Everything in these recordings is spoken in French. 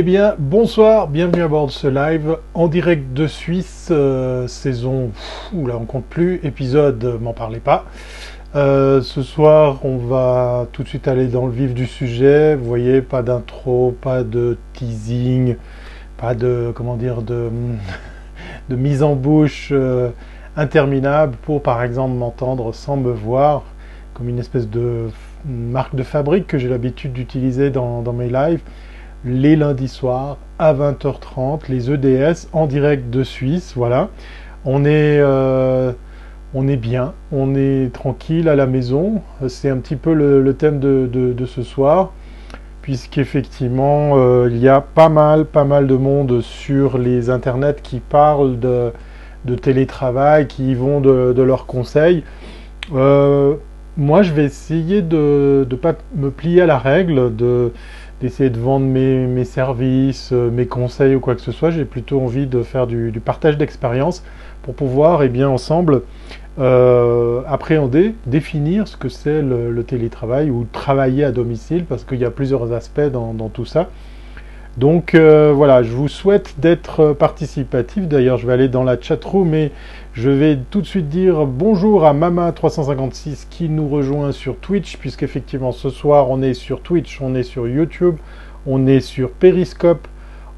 Eh bien, bonsoir, bienvenue à bord de ce live en direct de Suisse, euh, saison, pff, là on compte plus, épisode, euh, m'en parlez pas. Euh, ce soir, on va tout de suite aller dans le vif du sujet. Vous voyez, pas d'intro, pas de teasing, pas de, comment dire, de, mise en bouche interminable pour, par exemple, m'entendre sans me voir, comme une espèce de marque de fabrique que j'ai l'habitude d'utiliser dans mes lives les lundis soirs à 20h30, les EDS en direct de Suisse. Voilà, on est, euh, on est bien, on est tranquille à la maison. C'est un petit peu le, thème de, ce soir, puisqu'effectivement, euh, il y a pas mal, pas mal de monde sur les internets qui parlent de, télétravail, qui vont de, de leurs conseils. Euh, moi, je vais essayer de ne pas me plier à la règle, de d'essayer de vendre mes, services, euh, mes conseils ou quoi que ce soit. J'ai plutôt envie de faire du, partage d'expérience pour pouvoir, eh bien, ensemble, euh, appréhender, définir ce que c'est le, télétravail ou travailler à domicile, parce qu'il y a plusieurs aspects dans tout ça. Donc euh, voilà, je vous souhaite d'être participatif. D'ailleurs, je vais aller dans la chat room et je vais tout de suite dire bonjour à Mama356 qui nous rejoint sur Twitch, puisqu'effectivement ce soir on est sur Twitch, on est sur YouTube, on est sur Periscope,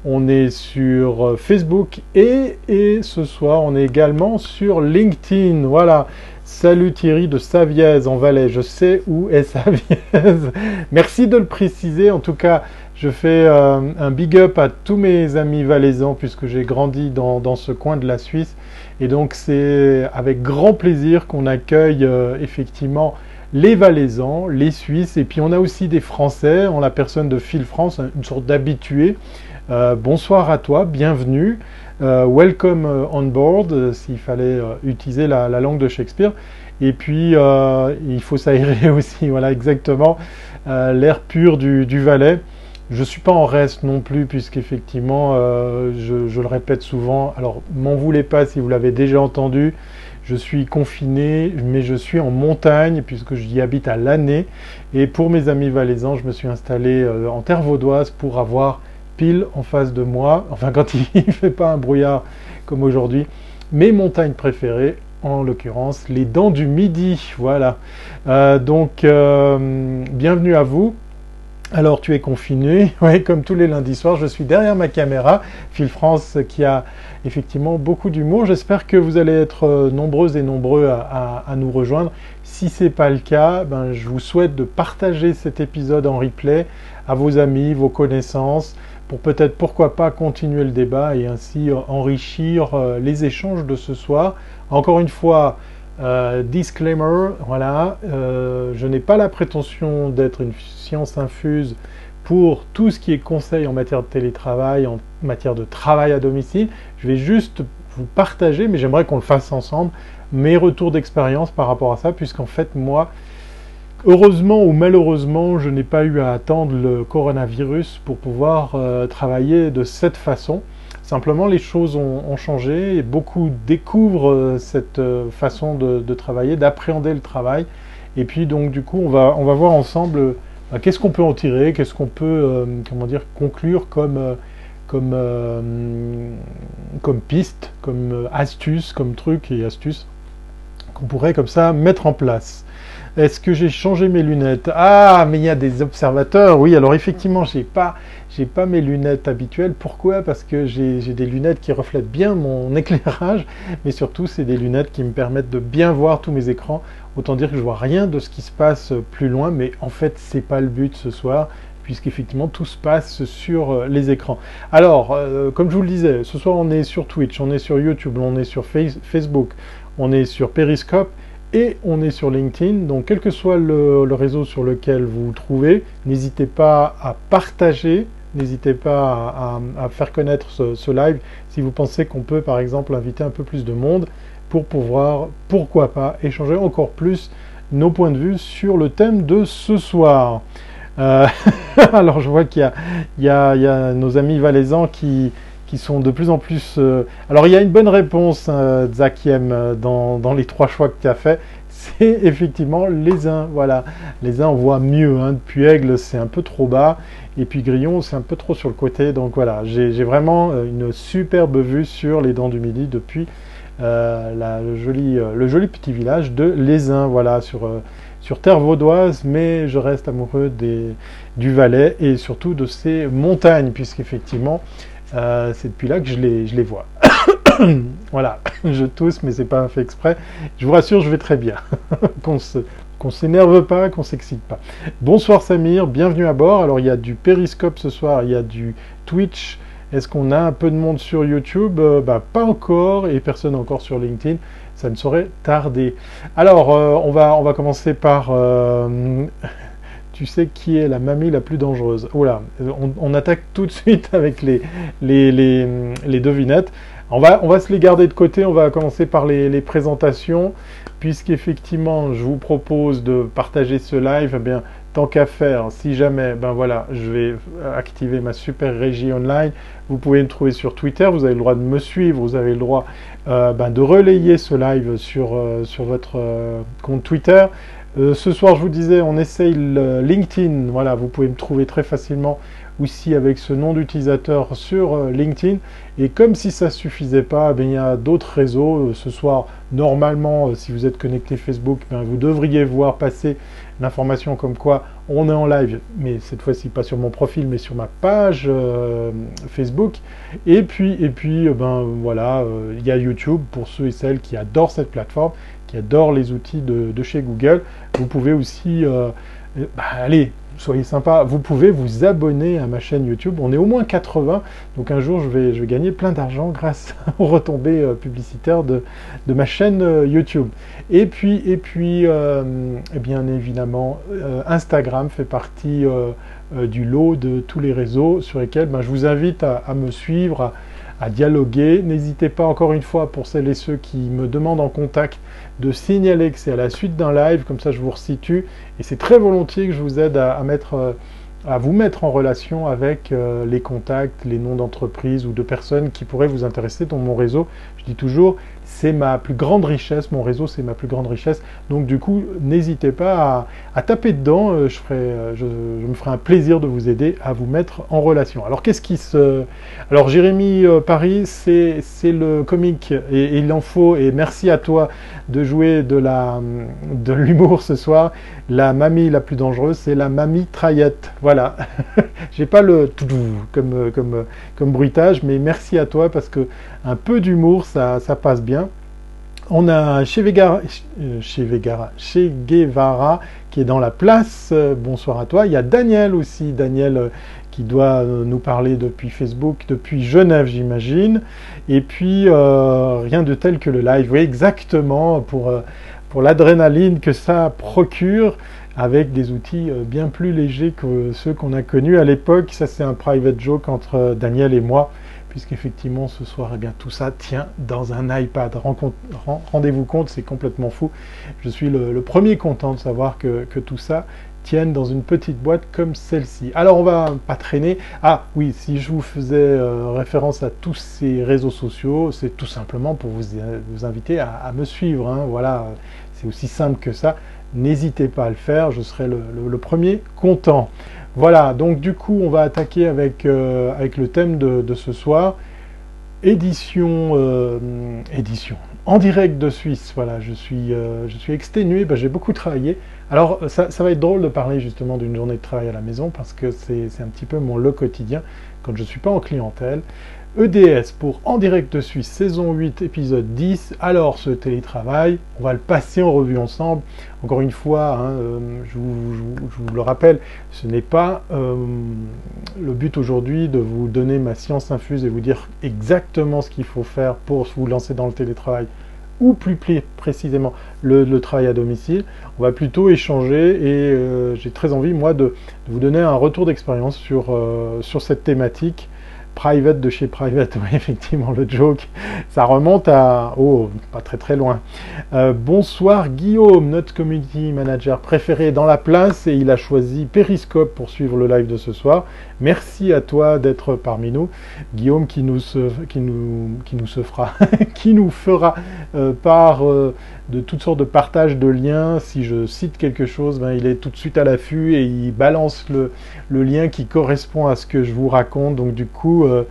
on est sur Facebook et, ce soir on est également sur LinkedIn. Voilà. Salut Thierry de Savièse en Valais. Je sais où est Savièse. Merci de le préciser. En tout cas, je fais euh, un big up à tous mes amis valaisans puisque j'ai grandi dans, ce coin de la Suisse. Et donc c'est avec grand plaisir qu'on accueille euh, effectivement les Valaisans, les Suisses, et puis on a aussi des Français en la personne de Phil France, une sorte d'habitué. Euh, bonsoir à toi, bienvenue. Welcome on board, s'il fallait utiliser la, la, langue de Shakespeare. Et puis, il faut s'aérer aussi, voilà, exactement, l'air pur du, du, Valais. Je ne suis pas en reste non plus, puisqu'effectivement, je, je, le répète souvent, alors m'en voulez pas si vous l'avez déjà entendu, je suis confiné, mais je suis en montagne, puisque j'y habite à l'année. Et pour mes amis valaisans, je me suis installé en terre vaudoise pour avoir pile en face de moi, enfin quand il ne fait pas un brouillard comme aujourd'hui, mes montagnes préférées, en l'occurrence les dents du midi, voilà. Euh, donc, euh, bienvenue à vous. Alors tu es confiné, oui, comme tous les lundis soirs, je suis derrière ma caméra, Phil France qui a effectivement beaucoup d'humour. J'espère que vous allez être euh, nombreuses et nombreux à nous rejoindre. Si ce n'est pas le cas, ben, je vous souhaite de partager cet épisode en replay à vos amis, vos connaissances, pour peut-être pourquoi pas continuer le débat et ainsi enrichir euh, les échanges de ce soir. Encore une fois, euh, disclaimer, voilà, euh, je n'ai pas la prétention d'être une science infuse pour tout ce qui est conseil en matière de télétravail, en matière de travail à domicile. Je vais juste vous partager, mais j'aimerais qu'on le fasse ensemble, mes retours d'expérience par rapport à ça, puisqu'en fait, moi, Heureusement ou malheureusement, je n'ai pas eu à attendre le coronavirus pour pouvoir euh, travailler de cette façon. Simplement, les choses ont, changé et beaucoup découvrent euh, cette euh, façon de, travailler, d'appréhender le travail. Et puis, donc, du coup, on va, on va voir ensemble euh, qu'est-ce qu'on peut en tirer, qu'est-ce qu'on peut, comment dire, conclure comme, comme, comme piste, comme astuce, comme truc et astuce qu'on pourrait comme ça mettre en place. Est-ce que j'ai changé mes lunettes? Ah, mais il y a des observateurs. Oui, alors effectivement, j'ai pas, pas mes lunettes habituelles. Pourquoi? Parce que j'ai des lunettes qui reflètent bien mon éclairage, mais surtout, c'est des lunettes qui me permettent de bien voir tous mes écrans. Autant dire que je vois rien de ce qui se passe plus loin, mais en fait, c'est pas le but ce soir puisqu'effectivement tout se passe sur les écrans. Alors, euh, comme je vous le disais, ce soir on est sur Twitch, on est sur YouTube, on est sur face Facebook, on est sur Periscope, et on est sur LinkedIn. Donc quel que soit le, réseau sur lequel vous vous trouvez, n'hésitez pas à partager, n'hésitez pas à, faire connaître ce, live si vous pensez qu'on peut par exemple inviter un peu plus de monde pour pouvoir, pourquoi pas, échanger encore plus nos points de vue sur le thème de ce soir. Euh, alors je vois qu'il y, y a, nos amis valaisans qui, sont de plus en plus... Euh... Alors il y a une bonne réponse, euh, Zakiem, dans, dans, les trois choix que tu as fait. c'est effectivement les uns. Voilà, les uns on voit mieux. Hein. Depuis Aigle, c'est un peu trop bas. Et puis Grillon, c'est un peu trop sur le côté. Donc voilà, j'ai vraiment euh, une superbe vue sur les dents du midi depuis euh, la, le, joli, euh, le joli petit village de Lézin. Voilà, sur, sur terre vaudoise. Mais je reste amoureux des, du Valais et surtout de ces montagnes, puisqu'effectivement, c'est depuis là que je les, vois. voilà, je tousse, mais c'est pas un fait exprès. Je vous rassure, je vais très bien. qu'on se, qu'on s'énerve pas, qu'on s'excite pas. Bonsoir Samir, bienvenue à bord. Alors il y a du Periscope ce soir, il y a du Twitch. Est-ce qu'on a un peu de monde sur YouTube? Euh, bah, Pas encore, et personne encore sur LinkedIn. Ça ne saurait tarder. Alors, euh, on va commencer par... Tu sais qui est la mamie la plus dangereuse Oula, on, attaque tout de suite avec les, les, les, les devinettes. On va, on va se les garder de côté, on va commencer par les, présentations, puisqu'effectivement, je vous propose de partager ce live, eh bien, tant qu'à faire, si jamais, ben voilà, je vais activer ma super régie online, vous pouvez me trouver sur Twitter, vous avez le droit de me suivre, vous avez le droit euh, ben, de relayer ce live sur, euh, sur votre euh, compte Twitter. Ce soir, je vous disais, on essaye le LinkedIn, voilà, vous pouvez me trouver très facilement aussi avec ce nom d'utilisateur sur euh, LinkedIn. Et comme si ça ne suffisait pas, eh il y a d'autres réseaux. Euh, ce soir, normalement, euh, si vous êtes connecté Facebook, ben, vous devriez voir passer l'information comme quoi on est en live, mais cette fois-ci pas sur mon profil, mais sur ma page Facebook. Et puis, et puis ben voilà, il y a YouTube pour ceux et celles qui adorent cette plateforme, qui adorent les outils de, chez Google. Vous pouvez aussi, bah, allez, soyez sympa, vous pouvez vous abonner à ma chaîne YouTube. On est au moins 80, donc un jour je vais, je vais gagner plein d'argent grâce aux retombées euh, publicitaires de, de, ma chaîne euh, YouTube. Et puis, et puis euh, et bien évidemment, Instagram fait partie du lot de tous les réseaux sur lesquels ben, je vous invite à me suivre, à dialoguer. N'hésitez pas encore une fois pour celles et ceux qui me demandent en contact de signaler que c'est à la suite d'un live, comme ça je vous resitue. Et c'est très volontiers que je vous aide à, euh, vous mettre en relation avec euh, les contacts, les noms d'entreprises ou de personnes qui pourraient vous intéresser dans mon réseau. Je dis toujours, c'est ma plus grande richesse, mon réseau c'est ma plus grande richesse. Donc du coup, n'hésitez pas à, taper dedans, euh, euh, je, me ferai un plaisir de vous aider à vous mettre en relation. Alors qu'est-ce qui se... Alors Jérémy euh, Paris, c'est le comique et, il en faut, et merci à toi de jouer de l'humour ce soir. La mamie la plus dangereuse, c'est la mamie traillette. Voilà. J'ai pas le tout comme, comme bruitage, mais merci à toi parce que un peu d'humour, ça, passe bien. On a chez, euh, chez, Guevara qui est dans la place. bonsoir à toi. Il y a Daniel aussi, Daniel euh, qui doit euh, nous parler depuis Facebook, depuis Genève, j'imagine. Et puis, rien de tel que le live. Oui, exactement, pour, pour l'adrénaline que ça procure avec des outils bien plus légers que ceux qu'on a connus à l'époque. Ça, c'est un private joke entre Daniel et moi puisqu'effectivement ce soir, eh bien, tout ça tient dans un iPad. Rendez-vous compte, c'est complètement fou. Je suis le, premier content de savoir que, tout ça tienne dans une petite boîte comme celle-ci. Alors on va pas traîner. Ah oui, si je vous faisais euh, référence à tous ces réseaux sociaux, c'est tout simplement pour vous, vous inviter à, me suivre. Hein. Voilà, c'est aussi simple que ça. N'hésitez pas à le faire, je serai le premier content. Voilà, donc du coup, on va attaquer avec, euh, le thème de, ce soir. Édition, euh, édition, en direct de Suisse. Voilà, je suis, euh, exténué, ben, j'ai beaucoup travaillé. Alors, ça, ça, va être drôle de parler justement d'une journée de travail à la maison parce que c'est un petit peu mon lot quotidien quand je ne suis pas en clientèle. EDS pour En direct de Suisse, saison 8, épisode 10. Alors, ce télétravail, on va le passer en revue ensemble. Encore une fois, hein, euh, je, vous, le rappelle, ce n'est pas euh, le but aujourd'hui de vous donner ma science infuse et vous dire exactement ce qu'il faut faire pour vous lancer dans le télétravail ou plus précisément le, travail à domicile. On va plutôt échanger et euh, j'ai très envie, moi, de, vous donner un retour d'expérience sur, sur cette thématique Private de chez Private, oui, effectivement, le joke, ça remonte à... Oh, pas très très loin. Euh, bonsoir Guillaume, notre community manager préféré dans la place, et il a choisi Periscope pour suivre le live de ce soir. Merci à toi d'être parmi nous. Guillaume qui nous fera, qui nous fera euh, par euh, de toutes sortes de partages de liens. Si je cite quelque chose, ben, il est tout de suite à l'affût et il balance le, lien qui correspond à ce que je vous raconte. Donc du coup, euh,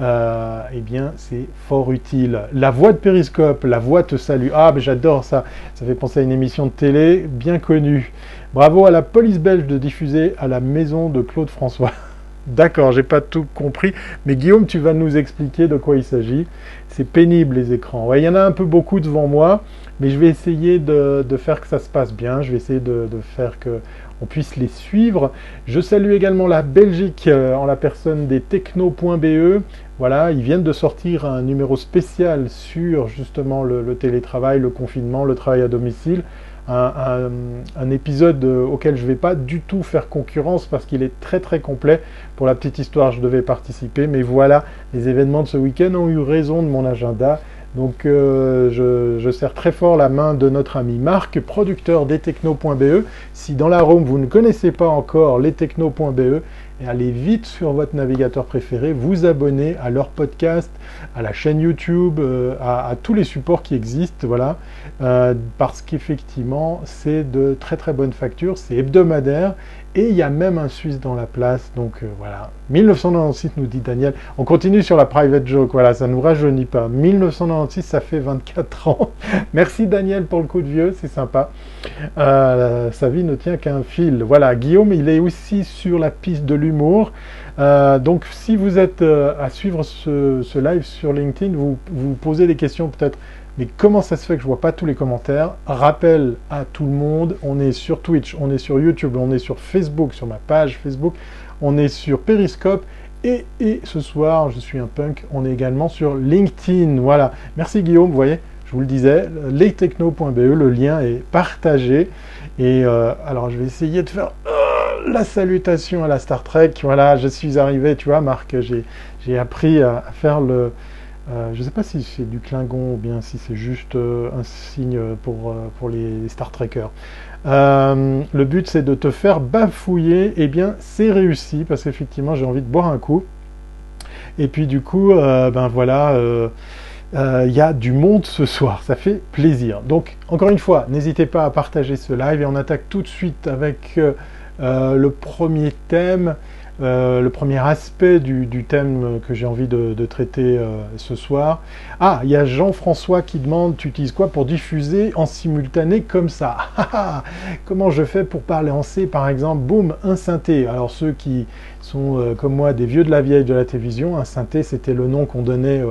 euh, eh bien, c'est fort utile. La voix de Périscope, la voix te salue. Ah, mais j'adore ça. Ça fait penser à une émission de télé bien connue. Bravo à la police belge de diffuser à la maison de Claude François. D'accord, j'ai pas tout compris, mais Guillaume, tu vas nous expliquer de quoi il s'agit. C'est pénible les écrans. Ouais, il y en a un peu beaucoup devant moi, mais je vais essayer de, faire que ça se passe bien. Je vais essayer de, faire que on puisse les suivre. Je salue également la Belgique euh, en la personne des techno.be. Voilà, ils viennent de sortir un numéro spécial sur justement le télétravail, le confinement, le travail à domicile un, épisode euh, auquel je ne vais pas du tout faire concurrence parce qu'il est très très complet. Pour la petite histoire, je devais participer, mais voilà, les événements de ce week-end ont eu raison de mon agenda. Donc euh, je, serre très fort la main de notre ami Marc, producteur des techno.be. Si dans la Rome vous ne connaissez pas encore les techno.be, allez vite sur votre navigateur préféré, vous abonner à leur podcast, à la chaîne YouTube, euh, à, tous les supports qui existent, voilà, euh, parce qu'effectivement, c'est de très très bonnes factures, c'est hebdomadaire, et il y a même un Suisse dans la place, donc euh, voilà. 1996 nous dit Daniel. On continue sur la private joke, voilà, ça ne nous rajeunit pas. 1996, ça fait 24 ans. Merci Daniel pour le coup de vieux, c'est sympa. Euh, sa vie ne tient qu'un fil. Voilà, Guillaume, il est aussi sur la piste de l'humour. Euh, donc si vous êtes à suivre ce, live sur LinkedIn, vous vous posez des questions peut-être mais comment ça se fait que je vois pas tous les commentaires? Rappel à tout le monde, on est sur Twitch, on est sur YouTube, on est sur Facebook, sur ma page Facebook, on est sur Periscope et, et ce soir, je suis un punk, on est également sur LinkedIn. Voilà. Merci Guillaume, vous voyez, je vous le disais, lestechno.be, le lien est partagé. Et euh, alors, je vais essayer de faire euh, la salutation à la Star Trek. Voilà, je suis arrivé, tu vois, Marc, j'ai appris à faire le, euh, je ne sais pas si c'est du Klingon ou bien si c'est juste euh, un signe pour, euh, pour les Star Trekkers. le but c'est de te faire bafouiller, et eh bien c'est réussi parce qu'effectivement j'ai envie de boire un coup. Et puis du coup, ben voilà, il y a du monde ce soir, ça fait plaisir. Donc encore une fois, n'hésitez pas à partager ce live et on attaque tout de suite avec le premier thème. Euh, le premier aspect du, thème que j'ai envie de, traiter euh, ce soir. Ah, il y a Jean-François qui demande, tu utilises quoi pour diffuser en simultané comme ça? Comment je fais pour parler en C, par exemple? Boum, un synthé. Alors ceux qui sont euh, comme moi des vieux de la vieille de la télévision, un synthé c'était le nom qu'on donnait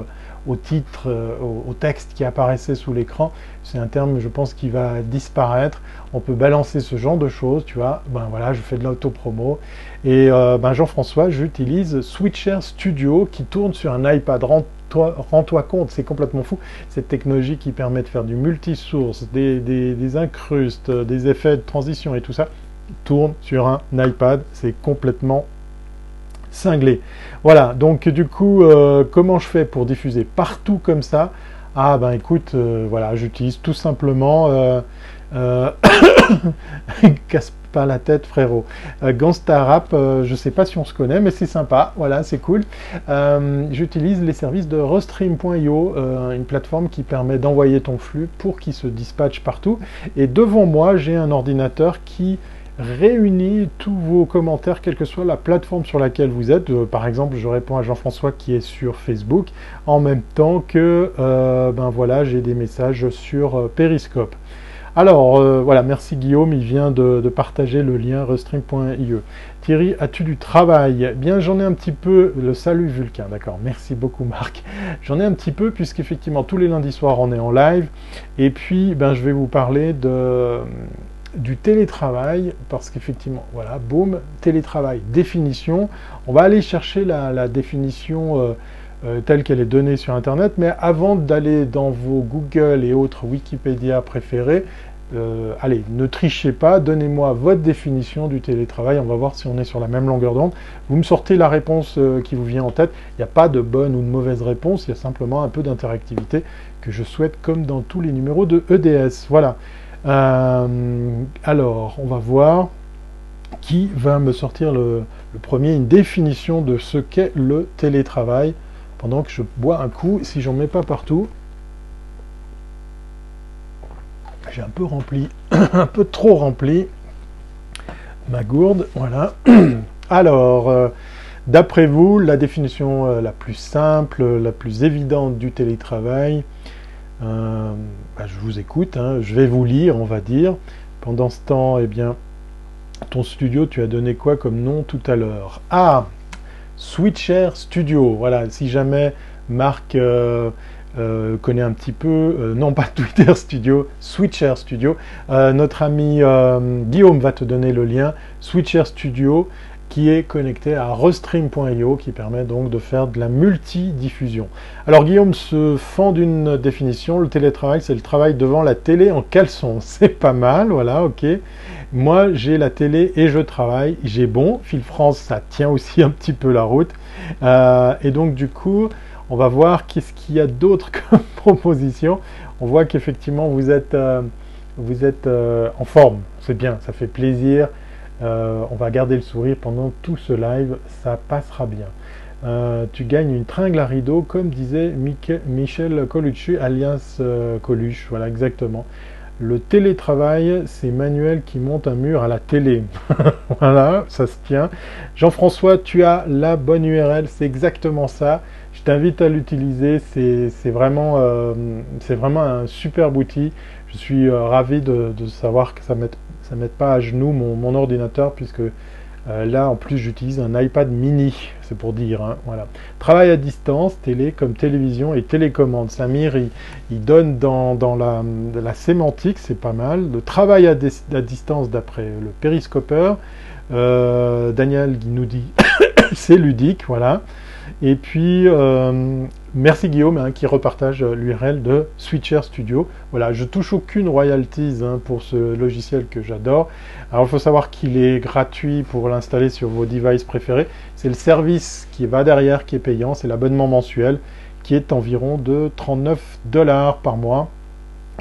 au titre, au, texte qui apparaissait sous l'écran. C'est un terme, je pense, qui va disparaître. On peut balancer ce genre de choses, tu vois. Ben voilà, je fais de l'autopromo. Et euh, ben Jean-François, j'utilise Switcher Studio qui tourne sur un iPad. Rends-toi compte, c'est complètement fou. Cette technologie qui permet de faire du multisource, des, des, incrustes, des effets de transition et tout ça, tourne sur un iPad. C'est complètement cinglé. Voilà, donc du coup, euh, comment je fais pour diffuser partout comme ça? Ah ben écoute, euh, voilà, j'utilise tout simplement... casse la tête, frérot. Euh, Ganstarap, euh, je sais pas si on se connaît, mais c'est sympa. Voilà, c'est cool. Euh, j'utilise les services de Rostream.io, une plateforme qui permet d'envoyer ton flux pour qu'il se dispatche partout. Et devant moi, j'ai un ordinateur qui réunit tous vos commentaires, quelle que soit la plateforme sur laquelle vous êtes. par exemple, je réponds à Jean-François qui est sur Facebook, en même temps que, ben voilà, j'ai des messages sur Periscope. Alors, euh, voilà, merci Guillaume, il vient de, partager le lien restream.ie. Thierry, as-tu du travail? Bien, j'en ai un petit peu, le salut Vulcain, d'accord, merci beaucoup Marc. J'en ai un petit peu, puisqu'effectivement, tous les lundis soirs, on est en live, et puis, ben, je vais vous parler de du télétravail, parce qu'effectivement, voilà, boum, télétravail, définition. On va aller chercher la, définition euh, euh, telle qu'elle est donnée sur Internet, mais avant d'aller dans vos Google et autres Wikipédia préférés, euh, allez, ne trichez pas, donnez-moi votre définition du télétravail, on va voir si on est sur la même longueur d'onde. Vous me sortez la réponse euh, qui vous vient en tête, il n'y a pas de bonne ou de mauvaise réponse, il y a simplement un peu d'interactivité que je souhaite comme dans tous les numéros de EDS. Voilà. Alors, on va voir qui va me sortir le premier, une définition de ce qu'est le télétravail, pendant que je bois un coup, si j'en mets pas partout. J'ai un peu rempli, un peu trop rempli ma gourde, voilà. Alors, euh, d'après vous, la définition euh, la plus simple, la plus évidente du télétravail, euh, bah, je vous écoute, hein, je vais vous lire, on va dire. Pendant ce temps, eh bien, ton studio, tu as donné quoi comme nom tout à l'heure? Ah, Switcher Studio. Voilà, si jamais Marc connaît un petit peu, non pas Twitter Studio, Switcher Studio, notre ami Guillaume va te donner le lien. Switcher Studio, qui est connecté à Restream.io qui permet donc de faire de la multidiffusion. Alors Guillaume se fend d'une définition, le télétravail c'est le travail devant la télé en caleçon. C'est pas mal, voilà, ok. Moi j'ai la télé et je travaille, j'ai bon, Fil France ça tient aussi un petit peu la route. Euh, et donc du coup on va voir qu'est-ce qu'il y a d'autre comme proposition. On voit qu'effectivement vous êtes, euh, vous êtes euh, en forme, c'est bien, ça fait plaisir. Euh, on va garder le sourire pendant tout ce live, ça passera bien. Euh, tu gagnes une tringle à rideau, comme disait Michel Colucci, alias euh, Coluche, voilà exactement. Le télétravail, c'est Manuel qui monte un mur à la télé. voilà, ça se tient. Jean-François, tu as la bonne URL, c'est exactement ça. Je t'invite à l'utiliser, c'est vraiment, vraiment un super outil. Je suis ravi de, de, savoir que ça met ça ne met pas à genoux mon, ordinateur puisque euh, là en plus j'utilise un iPad mini, c'est pour dire. Hein, voilà. Travail à distance, télé comme télévision et télécommande. Samir il, donne dans, la, sémantique, c'est pas mal. Le travail à, distance d'après le périscopeur. Euh, Daniel qui nous dit c'est ludique, voilà. Et puis, euh, merci Guillaume hein, qui repartage l'URL de Switcher Studio. Voilà, je touche aucune royalties hein, pour ce logiciel que j'adore. Alors, il faut savoir qu'il est gratuit pour l'installer sur vos devices préférés. C'est le service qui va derrière qui est payant, c'est l'abonnement mensuel qui est environ de 39 dollars par mois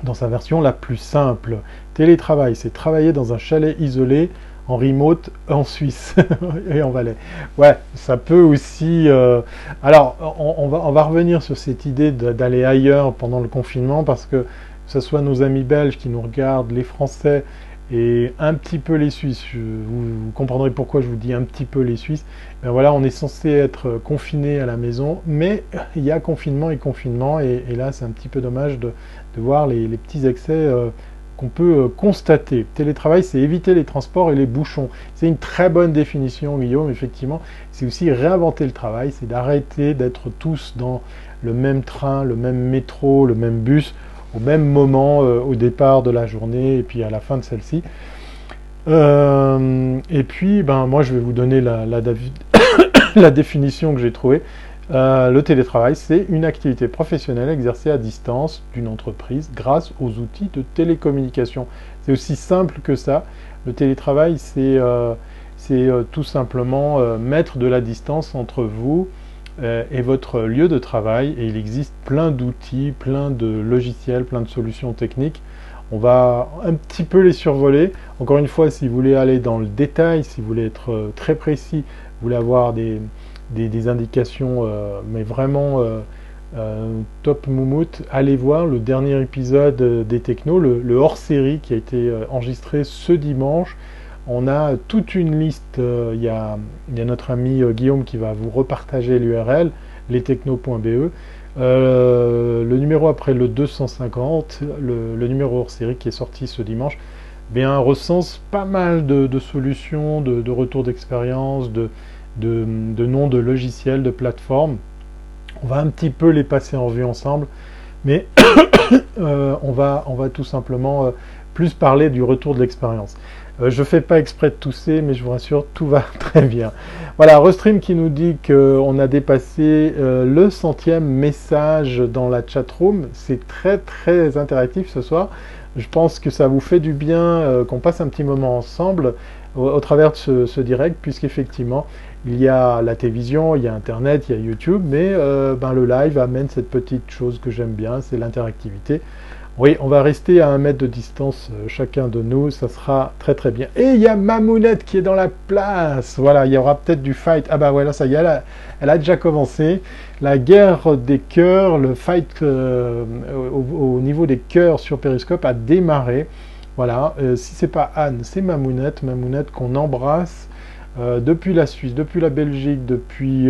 dans sa version la plus simple. Télétravail, c'est travailler dans un chalet isolé en remote en Suisse et en Valais. Ouais, ça peut aussi. Euh, alors, on, va, revenir sur cette idée d'aller ailleurs pendant le confinement parce que, que ce soit nos amis belges qui nous regardent, les Français et un petit peu les Suisses, vous, comprendrez pourquoi je vous dis un petit peu les Suisses. Ben voilà, on est censé être confiné à la maison, mais il y a confinement et confinement, et, là c'est un petit peu dommage de, voir les, petits excès. Euh, qu'on peut euh, constater. Télétravail, c'est éviter les transports et les bouchons. C'est une très bonne définition, Guillaume, effectivement. C'est aussi réinventer le travail, c'est d'arrêter d'être tous dans le même train, le même métro, le même bus, au même moment, euh, au départ de la journée et puis à la fin de celle-ci. Euh, et puis, ben, moi, je vais vous donner la, la définition que j'ai trouvée. Euh, le télétravail, c'est une activité professionnelle exercée à distance d'une entreprise grâce aux outils de télécommunication. C'est aussi simple que ça. Le télétravail, c'est euh, euh, tout simplement mettre de la distance entre vous et votre lieu de travail. Et il existe plein d'outils, plein de logiciels, plein de solutions techniques. On va un petit peu les survoler. Encore une fois, si vous voulez aller dans le détail, si vous voulez être très précis, vous voulez avoir des, des, indications, euh, mais vraiment euh, euh, top moumoute. Allez voir le dernier épisode des Technos, le, hors-série qui a été enregistré ce dimanche. On a toute une liste, il y, a, notre ami Guillaume qui va vous repartager l'URL, lestechno.be. le numéro après le 250, le, numéro hors série qui est sorti ce dimanche, bien recense pas mal de, solutions, de, de retours d'expérience, de, de, noms de logiciels, de plateformes. On va un petit peu les passer en vue ensemble, mais euh, on, va, on va tout simplement euh, plus parler du retour de l'expérience. Euh, je ne fais pas exprès de tousser, mais je vous rassure, tout va très bien. Voilà, Restream qui nous dit qu'on a dépassé le centième message dans la chatroom. C'est très très interactif ce soir. Je pense que ça vous fait du bien qu'on passe un petit moment ensemble. au, travers de ce, ce direct, puisqu'effectivement, il y a la télévision, il y a Internet, il y a YouTube, mais ben, le live amène cette petite chose que j'aime bien, c'est l'interactivité. Oui, on va rester à un mètre de distance euh, chacun de nous, ça sera très très bien. Et il y a Mamounette qui est dans la place. Voilà, il y aura peut-être du fight. Ah bah voilà, ça y est, elle a, déjà commencé. La guerre des cœurs, le fight euh, au, niveau des cœurs sur Periscope a démarré. Voilà, euh, si c'est pas Anne, c'est Mamounette, Mamounette qu'on embrasse. Depuis la Suisse, depuis la Belgique, depuis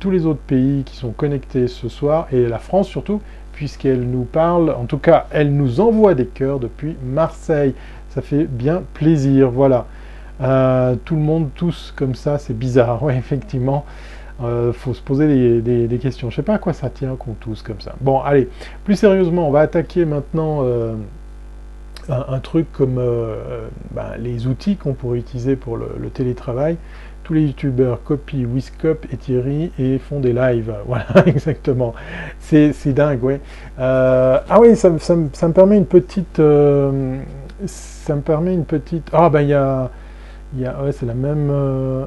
tous les autres pays qui sont connectés ce soir, et la France surtout, puisqu'elle nous parle, en tout cas, elle nous envoie des cœurs depuis Marseille. Ça fait bien plaisir, voilà. Euh, tout le monde tous comme ça, c'est bizarre, oui, effectivement. Euh, faut se poser des, questions. Je sais pas à quoi ça tient qu'on tous comme ça. Bon, allez, plus sérieusement, on va attaquer maintenant euh, un, truc comme ben, les outils qu'on pourrait utiliser pour le télétravail tous les youtubeurs copient Wiscop et Thierry et font des lives. Voilà, exactement. C'est dingue, ouais. Euh, ah oui, ça, me permet une petite... Euh, ça me permet une petite... Ah ben il y a... Y c'est la même... Euh,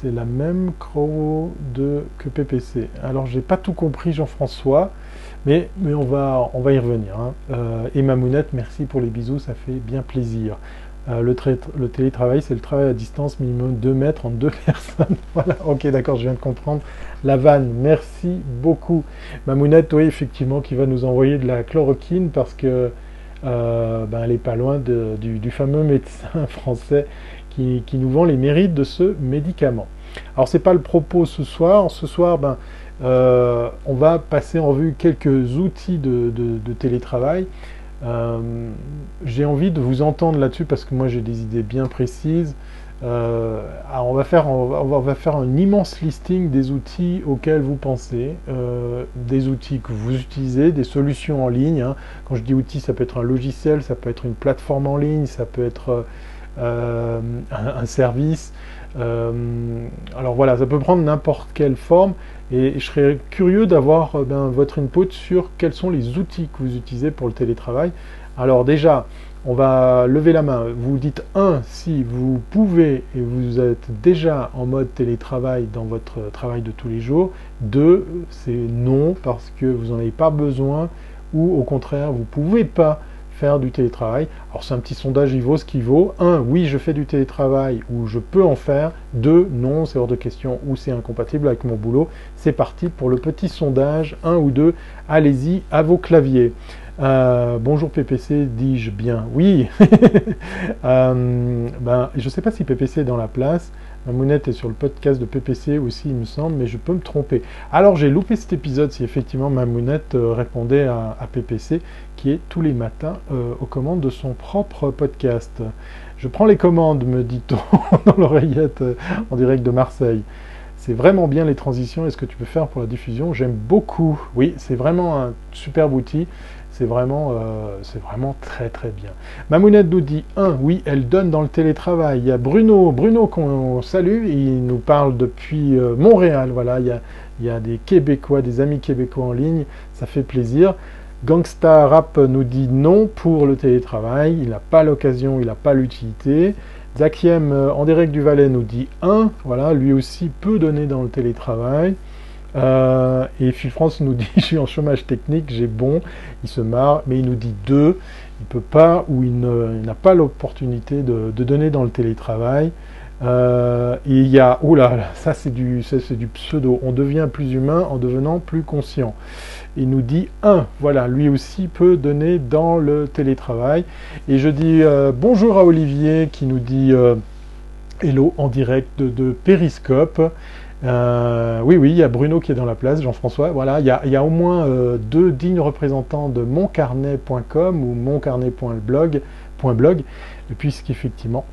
c'est la même de, que PPC. Alors j'ai pas tout compris Jean-François, mais, mais on, va, on va y revenir. Hein. et Mamounette, merci pour les bisous, ça fait bien plaisir. Euh, le, télétravail, c'est le travail à distance minimum 2 mètres en deux personnes. voilà, ok, d'accord, je viens de comprendre. La vanne, merci beaucoup. Mamounette, oui, effectivement, qui va nous envoyer de la chloroquine parce que euh, ben, elle n'est pas loin du, fameux médecin français qui, nous vend les mérites de ce médicament. Alors, c'est pas le propos ce soir. Ce soir, ben, euh, on va passer en vue quelques outils de télétravail. Euh, j'ai envie de vous entendre là-dessus parce que moi j'ai des idées bien précises. Euh, on, va faire, un immense listing des outils auxquels vous pensez, des outils que vous utilisez, des solutions en ligne. Hein. Quand je dis outils, ça peut être un logiciel, ça peut être une plateforme en ligne, ça peut être un, service. Alors voilà, ça peut prendre n'importe quelle forme. Et je serais curieux d'avoir euh, ben, votre input sur quels sont les outils que vous utilisez pour le télétravail. Alors déjà, on va lever la main. Vous dites 1 si vous pouvez et vous êtes déjà en mode télétravail dans votre travail de tous les jours. 2, c'est non parce que vous n'en avez pas besoin ou au contraire, vous ne pouvez pas du télétravail. Alors c'est un petit sondage, il vaut ce qu'il vaut. Un, oui, je fais du télétravail ou je peux en faire. Deux, non, c'est hors de question ou c'est incompatible avec mon boulot. C'est parti pour le petit sondage. Un ou deux, allez-y à vos claviers. Euh, bonjour PPC, dis-je bien Oui. euh, ben, je ne sais pas si PPC est dans la place. Mamounette est sur le podcast de PPC aussi, il me semble, mais je peux me tromper. Alors j'ai loupé cet épisode si effectivement Mamounette euh, répondait à, PPC, qui est tous les matins euh, aux commandes de son propre podcast. Je prends les commandes, me dit-on dans l'oreillette en direct de Marseille. C'est vraiment bien les transitions et ce que tu peux faire pour la diffusion. J'aime beaucoup. Oui, c'est vraiment un superbe outil. C'est vraiment, euh, c'est vraiment très très bien. Mamounette nous dit 1, oui, elle donne dans le télétravail. Il y a Bruno, Bruno qu'on salue, il nous parle depuis euh, Montréal. Voilà, il y, a, des Québécois, des amis québécois en ligne, ça fait plaisir. Gangsta Rap nous dit non pour le télétravail, il n'a pas l'occasion, il n'a pas l'utilité. Zakiem euh, en direct du Valais nous dit 1, voilà, lui aussi peut donner dans le télétravail. Euh, et Phil France nous dit je suis en chômage technique, j'ai bon, il se marre, mais il nous dit deux, il peut pas ou il n'a pas l'opportunité de, donner dans le télétravail. Euh, et il y a, oula, ça c'est du, pseudo, on devient plus humain en devenant plus conscient. Il nous dit un, voilà, lui aussi peut donner dans le télétravail. Et je dis euh, bonjour à Olivier qui nous dit hello en direct de, de Périscope. Euh, oui, oui, il y a Bruno qui est dans la place, Jean-François. Voilà, il y, a, au moins euh, deux dignes représentants de moncarnet.com ou moncarnet.blog, puisqu'effectivement,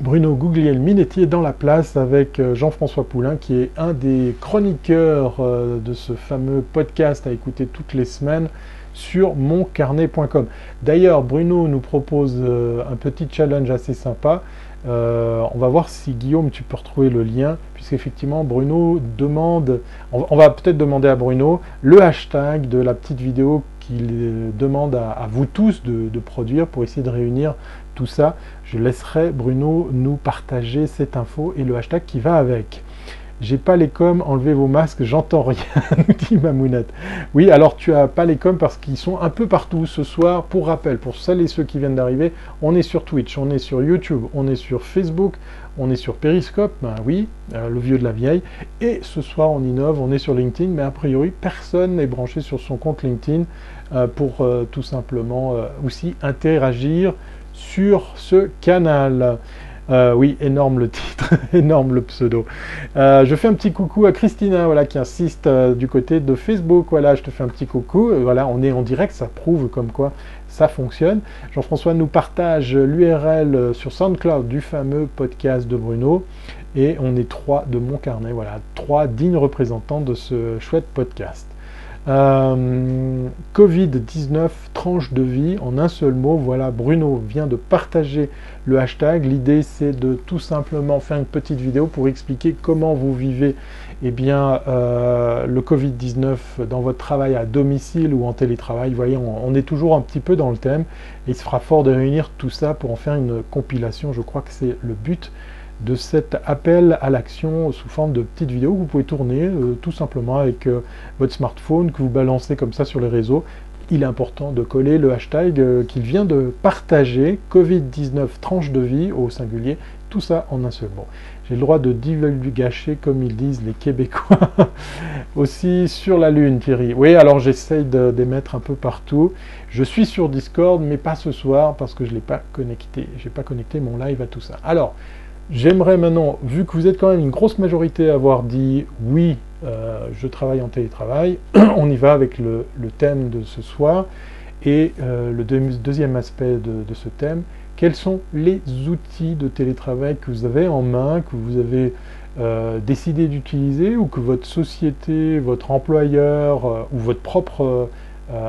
Bruno Guglielminetti est dans la place avec euh, Jean-François Poulain, qui est un des chroniqueurs de ce fameux podcast à écouter toutes les semaines sur moncarnet.com. D'ailleurs, Bruno nous propose un petit challenge assez sympa. Euh, on va voir si Guillaume, tu peux retrouver le lien, puisqu'effectivement Bruno demande, on, va peut-être demander à Bruno le hashtag de la petite vidéo qu'il demande à, vous tous de, produire pour essayer de réunir tout ça. Je laisserai Bruno nous partager cette info et le hashtag qui va avec. J'ai pas les coms, enlevez vos masques, j'entends rien, dit Mamounette. Oui, alors tu as pas les coms parce qu'ils sont un peu partout ce soir. Pour rappel, pour celles et ceux qui viennent d'arriver, on est sur Twitch, on est sur YouTube, on est sur Facebook, on est sur Periscope, ben oui, euh, le vieux de la vieille. Et ce soir, on innove, on est sur LinkedIn, mais a priori, personne n'est branché sur son compte LinkedIn euh, pour euh, tout simplement aussi interagir sur ce canal. Euh, oui, énorme le titre, énorme le pseudo. Euh, je fais un petit coucou à Christina, voilà, qui insiste euh, du côté de Facebook. Voilà, je te fais un petit coucou. voilà, on est en direct, ça prouve comme quoi ça fonctionne. Jean-François nous partage l'URL sur SoundCloud du fameux podcast de Bruno. Et on est trois de mon carnet, voilà, trois dignes représentants de ce chouette podcast. Euh, Covid-19, tranche de vie, en un seul mot, voilà, Bruno vient de partager le hashtag. L'idée, c'est de tout simplement faire une petite vidéo pour expliquer comment vous vivez eh bien, euh, le Covid-19 dans votre travail à domicile ou en télétravail. Vous voyez, on, est toujours un petit peu dans le thème. Et il se fera fort de réunir tout ça pour en faire une compilation. Je crois que c'est le but de cet appel à l'action sous forme de petites vidéos que vous pouvez tourner euh, tout simplement avec euh, votre smartphone, que vous balancez comme ça sur les réseaux. Il est important de coller le hashtag euh, qu'il vient de partager, Covid-19 tranche de vie au singulier, tout ça en un seul mot. J'ai le droit de divulgacher comme ils disent les Québécois. Aussi sur la Lune, Thierry. Oui, alors j'essaye d'émettre un peu partout. Je suis sur Discord, mais pas ce soir parce que je ne l'ai pas connecté. Je n'ai pas connecté mon live à tout ça. Alors, J'aimerais maintenant, vu que vous êtes quand même une grosse majorité à avoir dit oui, euh, je travaille en télétravail, on y va avec le, thème de ce soir. Et euh, le deuxième aspect de, ce thème, quels sont les outils de télétravail que vous avez en main, que vous avez euh, décidé d'utiliser ou que votre société, votre employeur ou votre propre